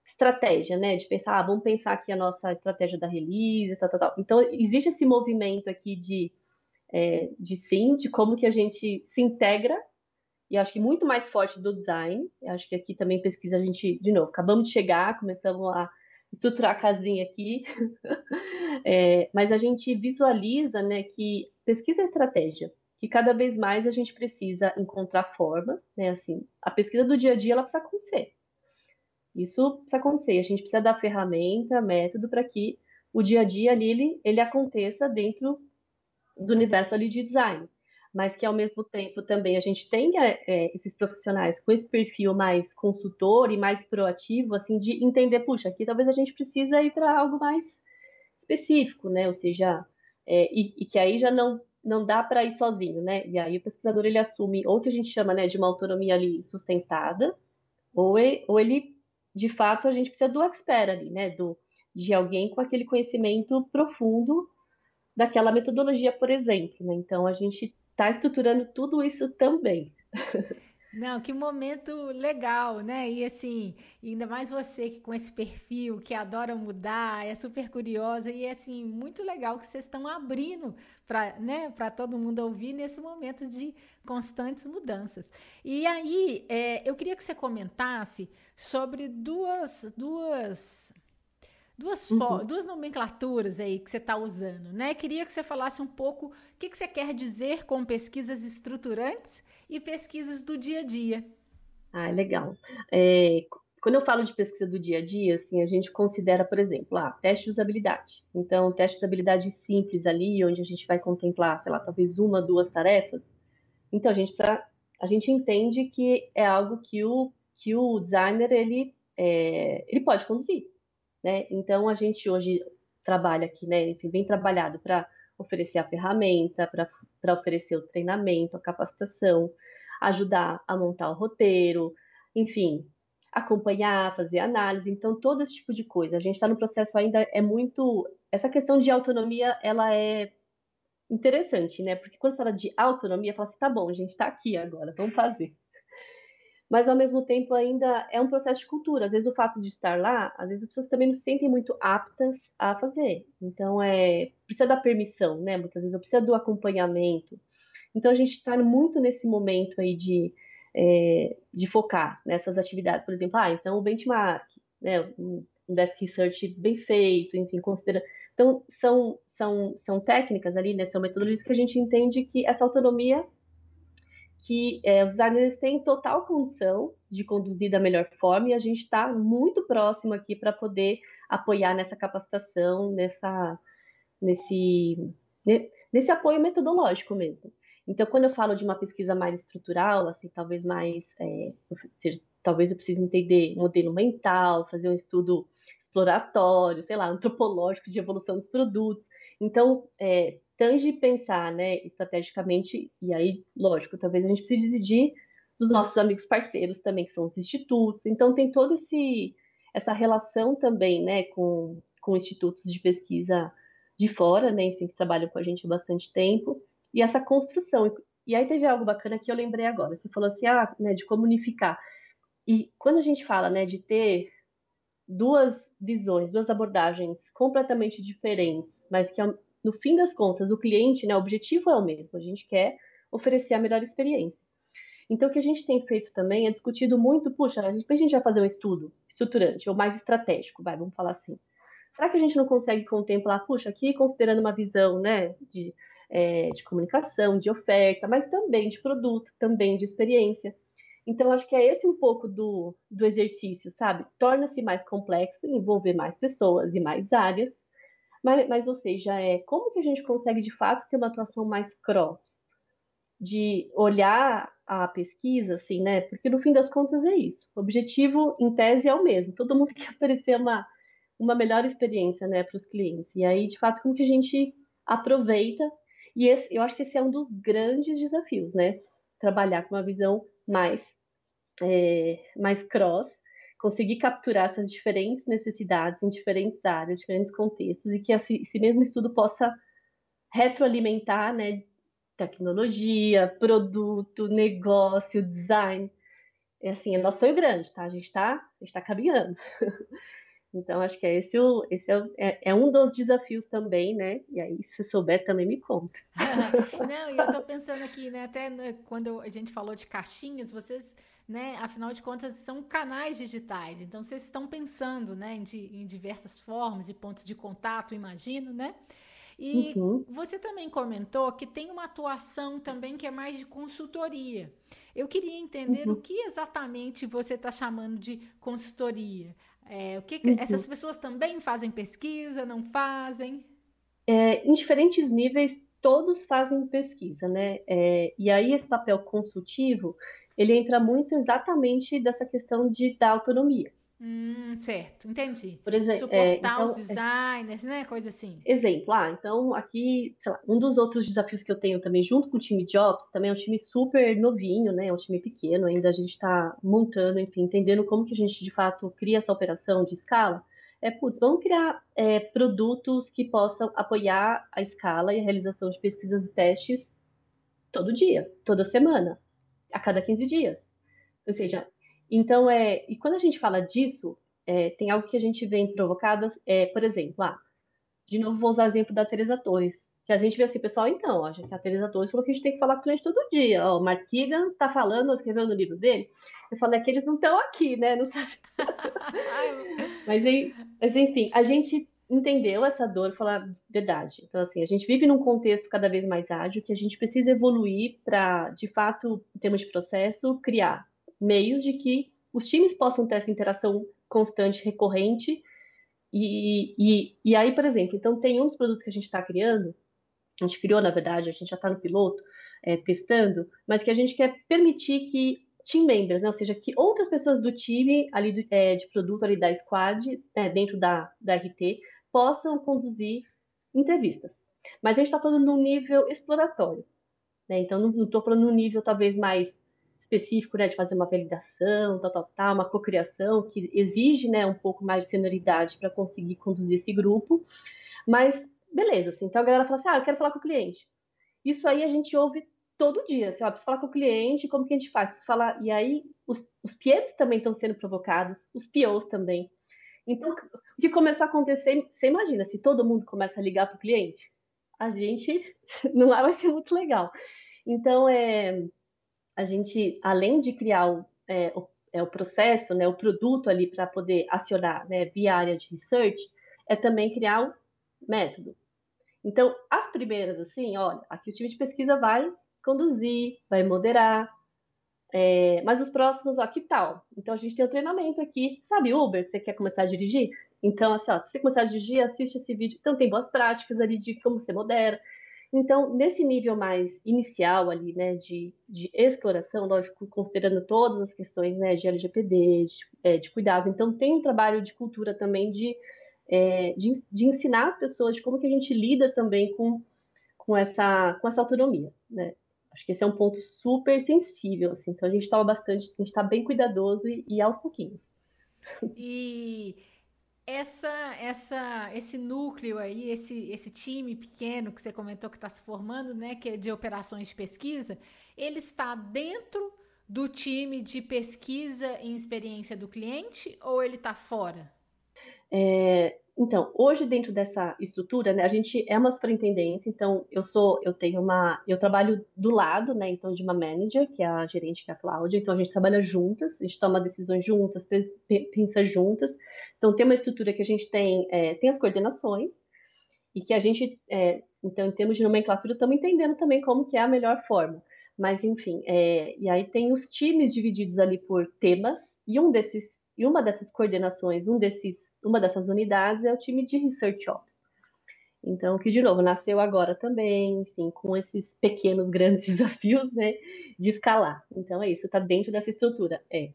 estratégia, né? De pensar, ah, vamos pensar aqui a nossa estratégia da release, tal, tal, tal. Então, existe esse movimento aqui de, é, de sim, de como que a gente se integra, e acho que muito mais forte do design. Acho que aqui também pesquisa a gente, de novo, acabamos de chegar, começamos a estruturar a casinha aqui, é, mas a gente visualiza né, que pesquisa é estratégia, que cada vez mais a gente precisa encontrar formas, né, assim, a pesquisa do dia a dia ela precisa acontecer. Isso precisa acontecer, a gente precisa dar ferramenta, método para que o dia a dia ali ele, ele aconteça dentro do universo ali de design mas que ao mesmo tempo também a gente tenha é, esses profissionais com esse perfil mais consultor e mais proativo, assim, de entender, puxa, aqui talvez a gente precisa ir para algo mais específico, né? Ou seja, é, e, e, que aí já não não dá para ir sozinho, né? E aí o pesquisador ele assume ou que a gente chama, né, de uma autonomia ali sustentada, ou ele, ou ele de fato a gente precisa do expert ali, né? Do de alguém com aquele conhecimento profundo daquela metodologia, por exemplo. Né? Então a gente está estruturando tudo isso também. Não, que momento legal, né? E assim, ainda mais você que com esse perfil, que adora mudar, é super curiosa e assim, muito legal que vocês estão abrindo para né, todo mundo ouvir nesse momento de constantes mudanças. E aí, é, eu queria que você comentasse sobre duas, duas duas, uhum. duas nomenclaturas aí que você está usando, né? Queria que você falasse um pouco o que, que você quer dizer com pesquisas estruturantes e pesquisas do dia a dia. Ah, legal. É, quando eu falo de pesquisa do dia a dia, assim, a gente considera, por exemplo, ah, teste de usabilidade. Então, teste de usabilidade simples ali, onde a gente vai contemplar, sei lá, talvez uma, duas tarefas. Então, a gente precisa, a gente entende que é algo que o, que o designer, ele, é, ele pode conduzir, né? Então, a gente hoje trabalha aqui, né, enfim, vem trabalhado para oferecer a ferramenta, para oferecer o treinamento, a capacitação, ajudar a montar o roteiro, enfim, acompanhar, fazer análise, então todo esse tipo de coisa. A gente está no processo ainda é muito essa questão de autonomia, ela é interessante, né? Porque quando fala de autonomia, fala assim, tá bom, a gente está aqui agora, vamos fazer. Mas ao mesmo tempo ainda é um processo de cultura. Às vezes o fato de estar lá, às vezes as pessoas também não se sentem muito aptas a fazer. Então é precisa da permissão, né? Muitas vezes precisa do acompanhamento. Então a gente está muito nesse momento aí de é, de focar nessas atividades, por exemplo, ah, então o benchmark, né, um desk research bem feito, enfim, considera. Então, são, são, são técnicas ali, né, são metodologias que a gente entende que essa autonomia que é, os designers têm total condição de conduzir da melhor forma e a gente está muito próximo aqui para poder apoiar nessa capacitação, nessa, nesse, nesse apoio metodológico mesmo. Então, quando eu falo de uma pesquisa mais estrutural, assim, talvez mais, é, talvez eu precise entender modelo mental, fazer um estudo exploratório, sei lá, antropológico de evolução dos produtos. Então, é, tange pensar, né, estrategicamente, e aí, lógico, talvez a gente precise dividir dos nossos amigos parceiros também, que são os institutos. Então, tem toda esse, essa relação também, né, com, com institutos de pesquisa de fora, né, enfim, que trabalham com a gente há bastante tempo e essa construção. E aí teve algo bacana que eu lembrei agora. Você falou assim, ah, né, de como unificar. E quando a gente fala, né, de ter duas visões, duas abordagens completamente diferentes, mas que no fim das contas o cliente, né, o objetivo é o mesmo. A gente quer oferecer a melhor experiência. Então, o que a gente tem feito também é discutido muito, puxa, a gente, a gente vai fazer um estudo estruturante ou mais estratégico, vai, vamos falar assim. Será que a gente não consegue contemplar, puxa, aqui considerando uma visão, né, de é, de comunicação, de oferta, mas também de produto, também de experiência. Então, acho que é esse um pouco do, do exercício, sabe? Torna-se mais complexo, envolver mais pessoas e mais áreas, mas, mas, ou seja, é como que a gente consegue de fato ter uma atuação mais cross? De olhar a pesquisa, assim, né? Porque no fim das contas é isso. O objetivo, em tese, é o mesmo. Todo mundo quer oferecer uma, uma melhor experiência, né, para os clientes. E aí, de fato, como que a gente aproveita e esse, eu acho que esse é um dos grandes desafios, né? Trabalhar com uma visão mais, é, mais cross, conseguir capturar essas diferentes necessidades em diferentes áreas, diferentes contextos, e que esse, mesmo estudo possa retroalimentar, né? Tecnologia, produto, negócio, design. É assim, é nosso sonho grande, tá? A gente está tá caminhando. Então, acho que é esse, o, esse é, é, é, um dos desafios também, né? E aí, se souber, também me conta. Não, e eu estou pensando aqui, né? Até né, quando a gente falou de caixinhas, vocês, né? Afinal de contas, são canais digitais. Então, vocês estão pensando, né? Em, em diversas formas e pontos de contato, imagino, né? E uhum. você também comentou que tem uma atuação também que é mais de consultoria. Eu queria entender uhum. o que exatamente você está chamando de consultoria. É, o que, que uhum. essas pessoas também fazem pesquisa, não fazem? É, em diferentes níveis, todos fazem pesquisa, né? É, e aí esse papel consultivo, ele entra muito exatamente dessa questão de da autonomia. Hum, certo, entendi. Por exemplo, Suportar é, então, os é designers, né? Coisa assim. Exemplo, ah, então aqui, sei lá, um dos outros desafios que eu tenho também, junto com o time de Ops, também é um time super novinho, né? É um time pequeno, ainda a gente está montando, enfim, entendendo como que a gente de fato cria essa operação de escala. É, putz, vamos criar é, produtos que possam apoiar a escala e a realização de pesquisas e testes todo dia, toda semana, a cada 15 dias. Ou seja, então, é, e quando a gente fala disso, é, tem algo que a gente vem provocado, é, por exemplo, ah, de novo vou usar o exemplo da Teresa Torres, que a gente vê assim, pessoal, então, ó, a Teresa Torres falou que a gente tem que falar com o cliente todo dia, ó, o Mark Keegan tá falando, escrevendo no livro dele, eu falei é que eles não estão aqui, né, não sabe? mas, mas, enfim, a gente entendeu essa dor, falar verdade. Então, assim, a gente vive num contexto cada vez mais ágil, que a gente precisa evoluir para, de fato, em termos de processo, criar meios de que os times possam ter essa interação constante, recorrente. E, e, e aí, por exemplo, então tem um dos produtos que a gente está criando, a gente criou, na verdade, a gente já está no piloto, é, testando, mas que a gente quer permitir que team members, né? ou seja, que outras pessoas do time ali do, é, de produto ali da squad, é, dentro da, da RT, possam conduzir entrevistas. Mas a gente está falando num nível exploratório. Né? Então, não estou falando num nível talvez mais específico, né, de fazer uma validação, tal, tal, tal, uma cocriação que exige, né, um pouco mais de senioridade para conseguir conduzir esse grupo. Mas, beleza, assim, então a galera fala assim, ah, eu quero falar com o cliente. Isso aí a gente ouve todo dia, assim, ó, preciso falar com o cliente, como que a gente faz? Falar... E aí, os, os também estão sendo provocados, os POs também. Então, o que começou a acontecer, você imagina, se todo mundo começa a ligar para o cliente, a gente não vai ser muito legal. Então, é, a gente, além de criar o, é, o, é, o processo, né, o produto ali para poder acionar né, via área de research, é também criar o método. Então, as primeiras, assim, olha, aqui o time de pesquisa vai conduzir, vai moderar, é, mas os próximos, ó, que tal? Então a gente tem o treinamento aqui, sabe, Uber, você quer começar a dirigir? Então, assim, ó, se você começar a dirigir, assiste esse vídeo. Então tem boas práticas ali de como você modera. Então, nesse nível mais inicial ali, né, de, de exploração, lógico, considerando todas as questões, né, de LGPD, de, é, de cuidado, então tem um trabalho de cultura também de, é, de, de, ensinar as pessoas como que a gente lida também com, com, essa, com essa autonomia, né. Acho que esse é um ponto super sensível, assim. Então a gente estava bastante, a gente está bem cuidadoso e, e, aos pouquinhos. E essa, essa, esse núcleo aí, esse, esse time pequeno que você comentou que está se formando, né, que é de operações de pesquisa, ele está dentro do time de pesquisa em experiência do cliente ou ele está fora? É, então, hoje dentro dessa estrutura, né, a gente é uma superintendência, então eu sou, eu tenho uma, eu trabalho do lado, né, então de uma manager, que é a gerente, que é a Cláudia, então a gente trabalha juntas, a gente toma decisões juntas, pensa juntas, então tem uma estrutura que a gente tem, é, tem as coordenações, e que a gente, é, então em termos de nomenclatura, estamos entendendo também como que é a melhor forma, mas enfim, é, e aí tem os times divididos ali por temas, e um desses, e uma dessas coordenações, um desses uma dessas unidades é o time de Research Ops. Então, que de novo nasceu agora também, enfim, com esses pequenos grandes desafios, né, de escalar. Então é isso, está dentro dessa estrutura. É.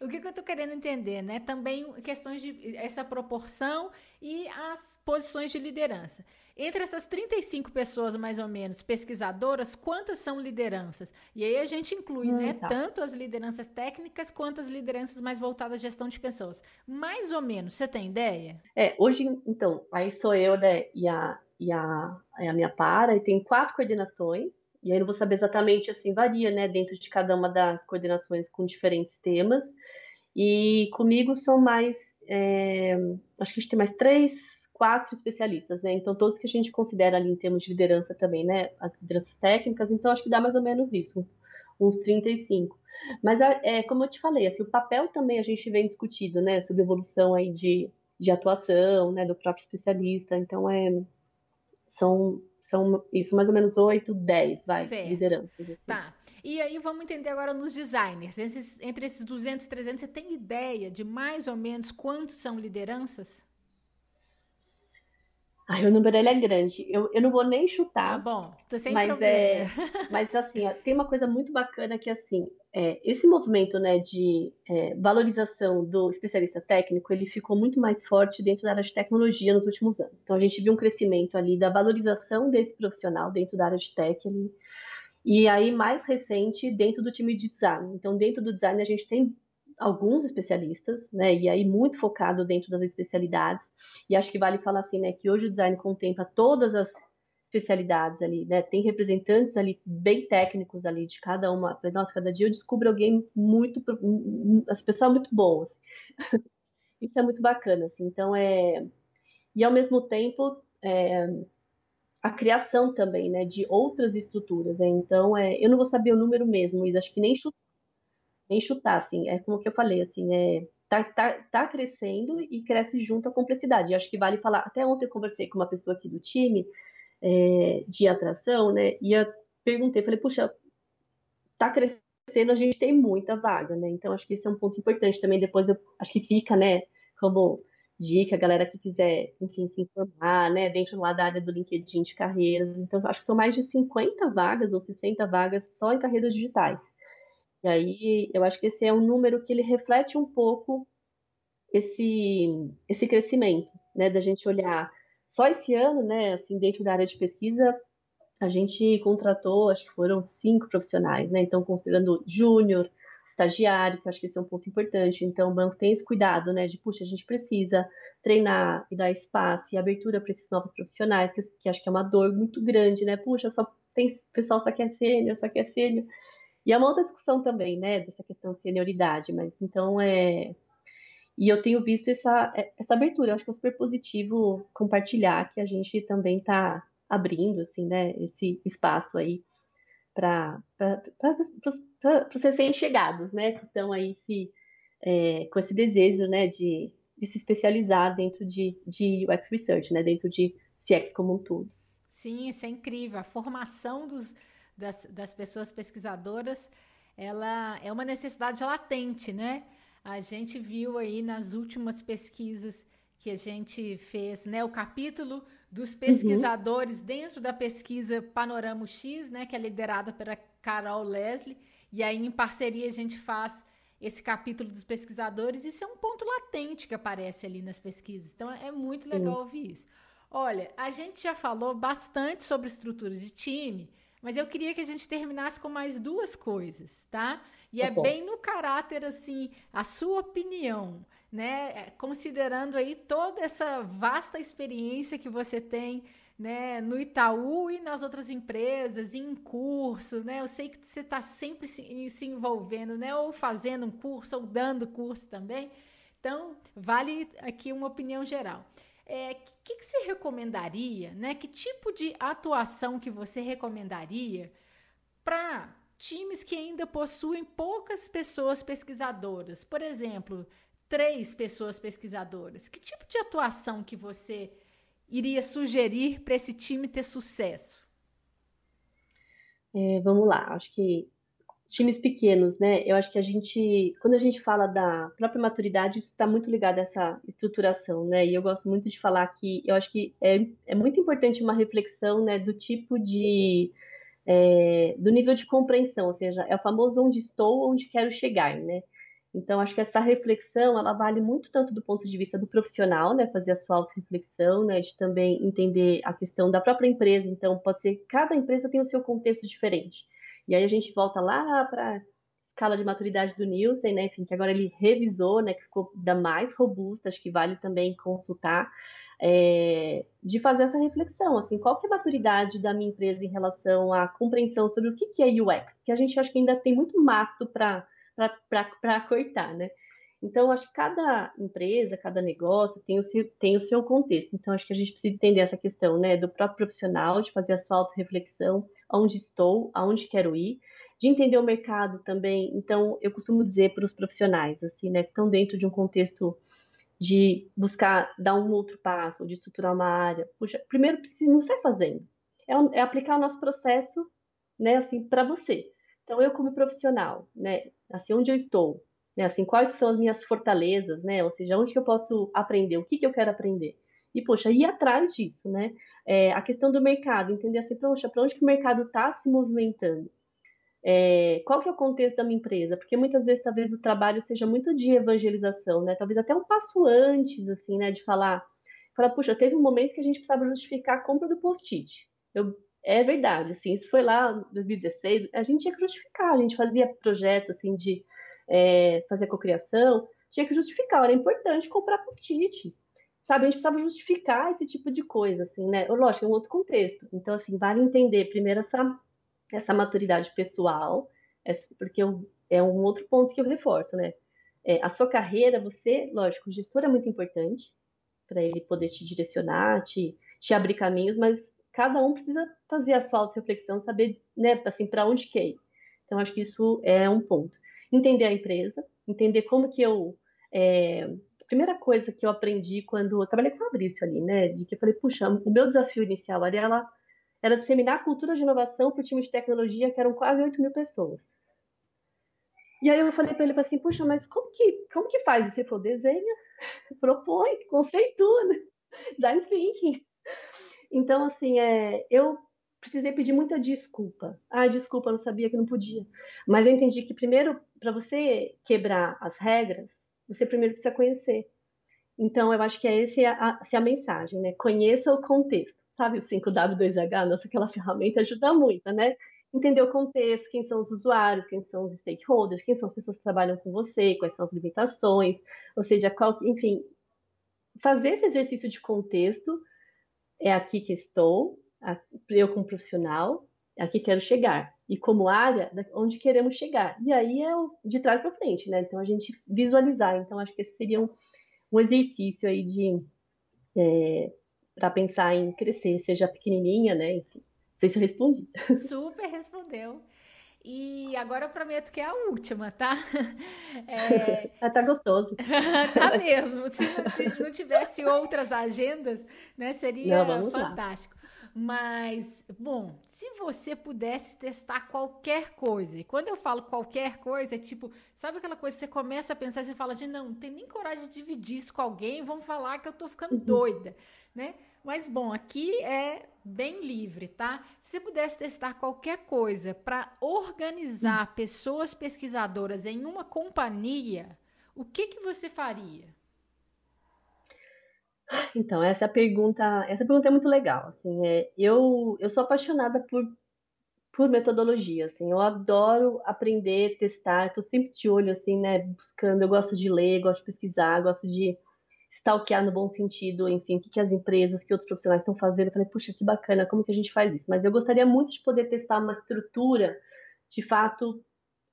O que, que eu estou querendo entender, né? Também questões de essa proporção e as posições de liderança. Entre essas 35 pessoas, mais ou menos, pesquisadoras, quantas são lideranças? E aí a gente inclui, hum, né, tá. tanto as lideranças técnicas quanto as lideranças mais voltadas à gestão de pessoas. Mais ou menos, você tem ideia? É, hoje, então, aí sou eu, né, e a, e a, a minha para, e tem quatro coordenações, e aí não vou saber exatamente, assim, varia, né, dentro de cada uma das coordenações com diferentes temas. E comigo são mais, é, acho que a gente tem mais três, quatro especialistas, né? Então todos que a gente considera ali em termos de liderança também, né? As lideranças técnicas, então acho que dá mais ou menos isso, uns, uns 35. Mas é, como eu te falei, assim, o papel também a gente vem discutido, né? Sobre evolução aí de, de atuação, né? Do próprio especialista. Então é são são isso mais ou menos 8, 10, vai, certo. lideranças. Assim. Tá. E aí vamos entender agora nos designers. Esses, entre esses 200 e 300, você tem ideia de mais ou menos quantos são lideranças? Ai, o número ele é grande. Eu, eu não vou nem chutar. Tá bom, tô sem mas problema. É, mas assim, tem uma coisa muito bacana que assim, é, esse movimento né, de é, valorização do especialista técnico, ele ficou muito mais forte dentro da área de tecnologia nos últimos anos. Então a gente viu um crescimento ali da valorização desse profissional dentro da área de tech ali, e aí, mais recente, dentro do time de design. Então, dentro do design, a gente tem alguns especialistas, né? E aí, muito focado dentro das especialidades. E acho que vale falar assim, né? Que hoje o design contempla todas as especialidades ali, né? Tem representantes ali bem técnicos ali de cada uma. Nossa, cada dia eu descubro alguém muito, as pessoas muito boas. Isso é muito bacana, assim. Então é e ao mesmo tempo é, a criação também, né, de outras estruturas. Né? Então, é, eu não vou saber o número mesmo, mas acho que nem chutar, nem chutar, assim, é como que eu falei, assim, é, tá, tá, tá crescendo e cresce junto à complexidade. acho que vale falar, até ontem eu conversei com uma pessoa aqui do time é, de atração, né, e eu perguntei, falei, puxa, tá crescendo, a gente tem muita vaga, né? Então, acho que esse é um ponto importante também. Depois, eu acho que fica, né, como dica, a galera que quiser, enfim, se informar, né, dentro lá da área do LinkedIn de carreiras. Então, acho que são mais de 50 vagas ou 60 vagas só em carreiras digitais. E aí, eu acho que esse é um número que ele reflete um pouco esse, esse crescimento, né, da gente olhar só esse ano, né, assim, dentro da área de pesquisa, a gente contratou, acho que foram cinco profissionais, né? Então, considerando júnior, estagiário, que acho que esse é um ponto importante. Então, o banco tem esse cuidado, né? De, puxa, a gente precisa treinar e dar espaço e abertura para esses novos profissionais, que, que, acho que é uma dor muito grande, né? Puxa, só tem pessoal só quer sênior, só quer sênior. E é uma outra discussão também, né? Dessa questão de senioridade, mas então é. E eu tenho visto essa, essa abertura, eu acho que é super positivo compartilhar que a gente também está abrindo, assim, né, esse espaço aí para os recém-chegados, né, que estão aí se, é, com esse desejo, né, de, de se especializar dentro de, de UX Research, né, dentro de CX como um todo. Sim, isso é incrível. A formação dos, das, das pessoas pesquisadoras, ela é uma necessidade latente, né? A gente viu aí nas últimas pesquisas que a gente fez, né, o capítulo dos pesquisadores uhum. dentro da pesquisa Panorama X, né, que é liderada pela Carol Leslie, e aí em parceria a gente faz esse capítulo dos pesquisadores, isso é um ponto latente que aparece ali nas pesquisas. Então é muito legal uhum. ouvir isso. Olha, a gente já falou bastante sobre estrutura de time, mas eu queria que a gente terminasse com mais duas coisas, tá? E tá é bom. bem no caráter assim, a sua opinião né? É, considerando aí toda essa vasta experiência que você tem, né, no Itaú e nas outras empresas, em curso, né? Eu sei que você está sempre se, se, envolvendo, né? Ou fazendo um curso ou dando curso também. Então, vale aqui uma opinião geral. O é, que, que você recomendaria, né? Que tipo de atuação que você recomendaria para times que ainda possuem poucas pessoas pesquisadoras? Por exemplo, três pessoas pesquisadoras, que tipo de atuação que você iria sugerir para esse time ter sucesso? É, vamos lá, acho que times pequenos, né? Eu acho que a gente, quando a gente fala da própria maturidade, isso está muito ligado a essa estruturação, né? E eu gosto muito de falar que eu acho que é, é muito importante uma reflexão, né, do tipo de é, do nível de compreensão, ou seja, é o famoso onde estou, onde quero chegar, né? Então, acho que essa reflexão, ela vale muito tanto do ponto de vista do profissional, né, fazer a sua auto-reflexão, né, de também entender a questão da própria empresa. Então, pode ser cada empresa tem o seu contexto diferente. E aí a gente volta lá para a escala de maturidade do Nielsen, né, enfim, que agora ele revisou, né, que ficou da mais robusta, acho que vale também consultar, é, de fazer essa reflexão, assim, qual que é a maturidade da minha empresa em relação à compreensão sobre o que, que é UX, que a gente acha que ainda tem muito mato para cortar, né? Então, acho que cada empresa, cada negócio tem o, seu, tem o seu contexto. Então, acho que a gente precisa entender essa questão, né, do próprio profissional, de fazer a sua auto-reflexão, onde estou, aonde quero ir, de entender o mercado também. Então, eu costumo dizer para os profissionais, assim, né, que estão dentro de um contexto de buscar dar um outro passo, de estruturar uma área. Puxa, primeiro precisa não sair fazendo. É, é aplicar o nosso processo, né, assim, para você. Então, eu como profissional, né, assim, onde eu estou, né, assim, quais são as minhas fortalezas, né, ou seja, onde que eu posso aprender, o que que eu quero aprender. E, poxa, ir atrás disso, né, é, a questão do mercado, entender assim, poxa, para onde que o mercado está se movimentando, é, qual que é o contexto da minha empresa, porque muitas vezes, talvez, o trabalho seja muito de evangelização, né, talvez até um passo antes, assim, né, de falar, falar, puxa, teve um momento que a gente precisava justificar a compra do post-it. É verdade, assim, isso foi lá em 2016, a gente tinha que justificar, a gente fazia projeto, assim, de é, fazer cocriação, tinha que justificar, era importante comprar post-it, sabe, a gente precisava justificar esse tipo de coisa, assim, né, lógico, é um outro contexto, então, assim, vale entender primeiro essa, essa maturidade pessoal, porque é um outro ponto que eu reforço, né, é, a sua carreira, você, lógico, o gestor é muito importante, para ele poder te direcionar, te, te abrir caminhos, mas cada um precisa fazer a sua auto-reflexão, saber, né, assim, para onde quer ir. Então, acho que isso é um ponto. Entender a empresa, entender como que eu... É, a primeira coisa que eu aprendi quando eu trabalhei com o Fabrício ali, né, de que eu falei, puxa, o meu desafio inicial ali era, era disseminar a cultura de inovação para o time de tecnologia, que eram quase 8 mil pessoas. E aí eu falei para ele assim, puxa, mas como que, como que faz? Você falou, desenha, propõe, conceitua, né? design thinking. Então, assim, é, eu precisei pedir muita desculpa. Ah, desculpa, não sabia que não podia. Mas eu entendi que primeiro, para você quebrar as regras, você primeiro precisa conhecer. Então, eu acho que é essa a, a, a mensagem, né? Conheça o contexto. Sabe o 5W2H? Nossa, aquela ferramenta ajuda muito, né? Entender o contexto, quem são os usuários, quem são os stakeholders, quem são as pessoas que trabalham com você, quais são as limitações, ou seja, qual, enfim, fazer esse exercício de contexto é aqui que estou, eu como profissional, aqui quero chegar. E como área, onde queremos chegar. E aí é de trás para frente, né? Então a gente visualizar. Então acho que esse seria um, um exercício aí de é, para pensar em crescer, seja pequenininha, né? Enfim, não sei se eu respondi. Super respondeu. E agora eu prometo que é a última, tá? É... tá gostoso. tá mesmo. Se não, se não, tivesse outras agendas, né, seria não, fantástico. Mas, bom, se você pudesse testar qualquer coisa, e quando eu falo qualquer coisa, é tipo, sabe aquela coisa que você começa a pensar e você fala de não, não tem nem coragem de dividir isso com alguém, vão falar que eu tô ficando uhum. doida, né? Mas bom, aqui é bem livre, tá? Se você pudesse testar qualquer coisa para organizar hum. pessoas pesquisadoras em uma companhia, o que que você faria? Então, essa pergunta, essa pergunta é muito legal, assim, é, eu, eu sou apaixonada por, por metodologia, assim, eu adoro aprender, testar, estou sempre de olho, assim, né, buscando, eu gosto de ler, gosto de pesquisar, gosto de stalkear no bom sentido, enfim, o que, que as empresas, que outros profissionais estão fazendo. Eu falei, puxa, que bacana, como que a gente faz isso? Mas eu gostaria muito de poder testar uma estrutura, de fato,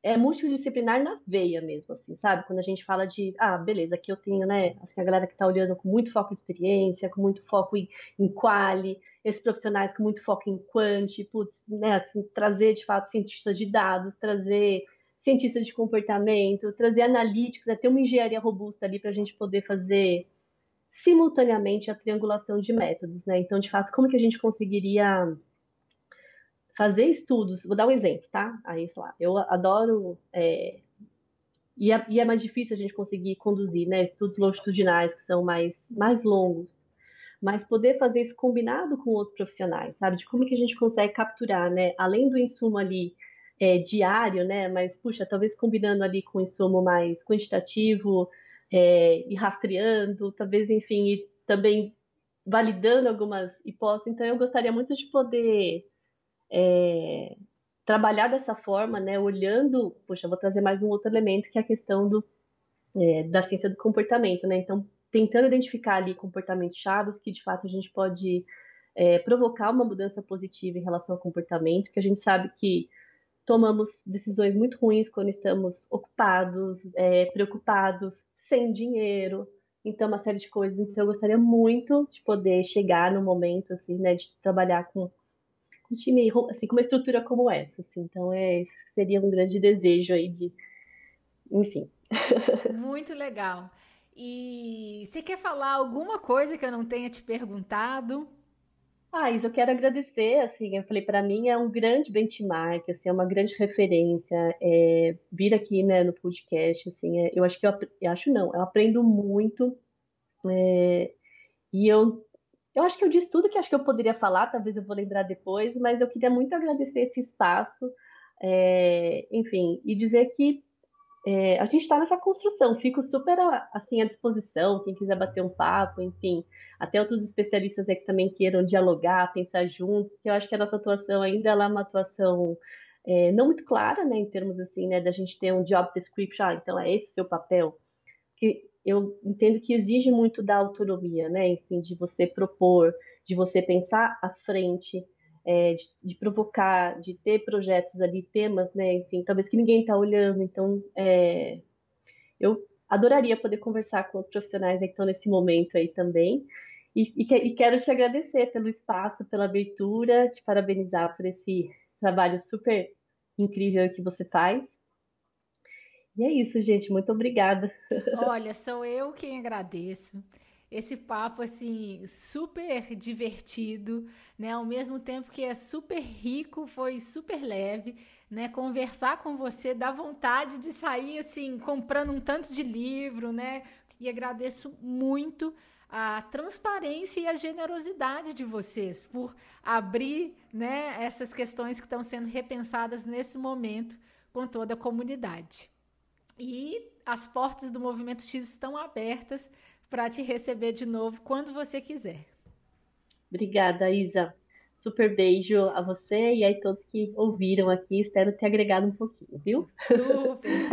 é multidisciplinar na veia mesmo, assim, sabe? Quando a gente fala de, ah, beleza, aqui eu tenho, né, assim, a galera que está olhando com muito foco em experiência, com muito foco em, em quali, esses profissionais com muito foco em quant, putz, né, assim, trazer, de fato, cientistas de dados, trazer cientistas de comportamento, trazer analíticos, né, ter uma engenharia robusta ali para a gente poder fazer simultaneamente a triangulação de métodos, né? Então, de fato, como que a gente conseguiria fazer estudos? Vou dar um exemplo, tá? Aí, sei lá, eu adoro é, e, é, e é, mais difícil a gente conseguir conduzir, né? Estudos longitudinais que são mais mais longos, mas poder fazer isso combinado com outros profissionais, sabe? De como que a gente consegue capturar, né? Além do insumo ali é, diário, né? Mas puxa, talvez combinando ali com insumo mais quantitativo é, e rastreando, talvez, enfim, e também validando algumas hipóteses. Então, eu gostaria muito de poder é, trabalhar dessa forma, né, olhando, poxa, vou trazer mais um outro elemento, que é a questão do, é, da ciência do comportamento, né? Então, tentando identificar ali comportamentos chaves que, de fato, a gente pode é, provocar uma mudança positiva em relação ao comportamento, que a gente sabe que tomamos decisões muito ruins quando estamos ocupados, é, preocupados, sem dinheiro, então uma série de coisas. Então eu gostaria muito de poder chegar no momento assim, né, de trabalhar com um time assim, com uma estrutura como essa, assim. Então é seria um grande desejo aí de, enfim. Muito legal. E você quer falar alguma coisa que eu não tenha te perguntado? Ah, isso eu quero agradecer, assim, eu falei, para mim é um grande benchmark, assim, é uma grande referência, é, vir aqui, né, no podcast, assim, é, eu acho que eu, eu, acho não, eu aprendo muito, é, e eu, eu acho que eu disse tudo que acho que eu poderia falar, talvez eu vou lembrar depois, mas eu queria muito agradecer esse espaço, é, enfim, e dizer que é, a gente está nessa construção, fico super assim à disposição, quem quiser bater um papo, enfim, até outros especialistas aí que também queiram dialogar, pensar juntos, que eu acho que a nossa atuação ainda é uma atuação é, não muito clara, né, em termos assim, né, da gente ter um job description, ah, então é esse o seu papel, que eu entendo que exige muito da autonomia, né, enfim, de você propor, de você pensar à frente, é, de, de, provocar, de ter projetos ali, temas, né? Enfim, talvez que ninguém está olhando. Então, é, eu adoraria poder conversar com os profissionais que estão nesse momento aí também. E, e, e, quero te agradecer pelo espaço, pela abertura, te parabenizar por esse trabalho super incrível que você faz. E é isso, gente. Muito obrigada. Olha, sou eu quem agradeço. esse papo assim super divertido, né? Ao mesmo tempo que é super rico, foi super leve, né? Conversar com você dá vontade de sair assim comprando um tanto de livro, né? E agradeço muito a transparência e a generosidade de vocês por abrir, né, essas questões que estão sendo repensadas nesse momento com toda a comunidade. E as portas do Movimento X estão abertas para te receber de novo quando você quiser. Obrigada, Isa. Super beijo a você e aí todos que ouviram aqui. Espero ter agregado um pouquinho, viu? Super!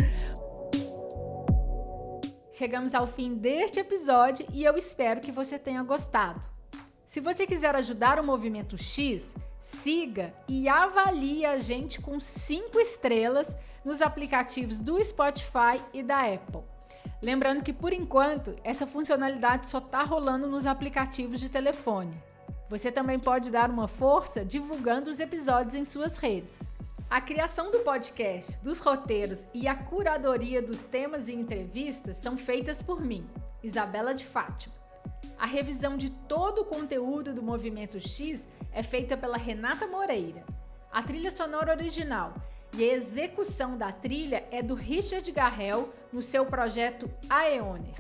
Chegamos ao fim deste episódio e eu espero que você tenha gostado. Se você quiser ajudar o Movimento X, siga e avalie a gente com 5 estrelas nos aplicativos do Spotify e da Apple. Lembrando que por enquanto essa funcionalidade só está rolando nos aplicativos de telefone. Você também pode dar uma força divulgando os episódios em suas redes. A criação do podcast, dos roteiros e a curadoria dos temas e entrevistas são feitas por mim, Isabela de Fátima. A revisão de todo o conteúdo do Movimento X é feita pela Renata Moreira. A trilha sonora original e a execução da trilha é do Richard Garrel no seu projeto Aeoner.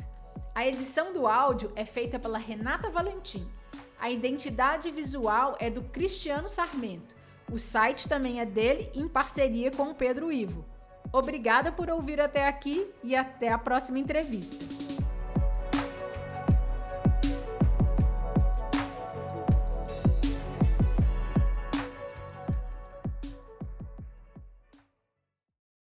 A edição do áudio é feita pela Renata Valentim. A identidade visual é do Cristiano Sarmento. O site também é dele em parceria com o Pedro Ivo. Obrigada por ouvir até aqui e até a próxima entrevista.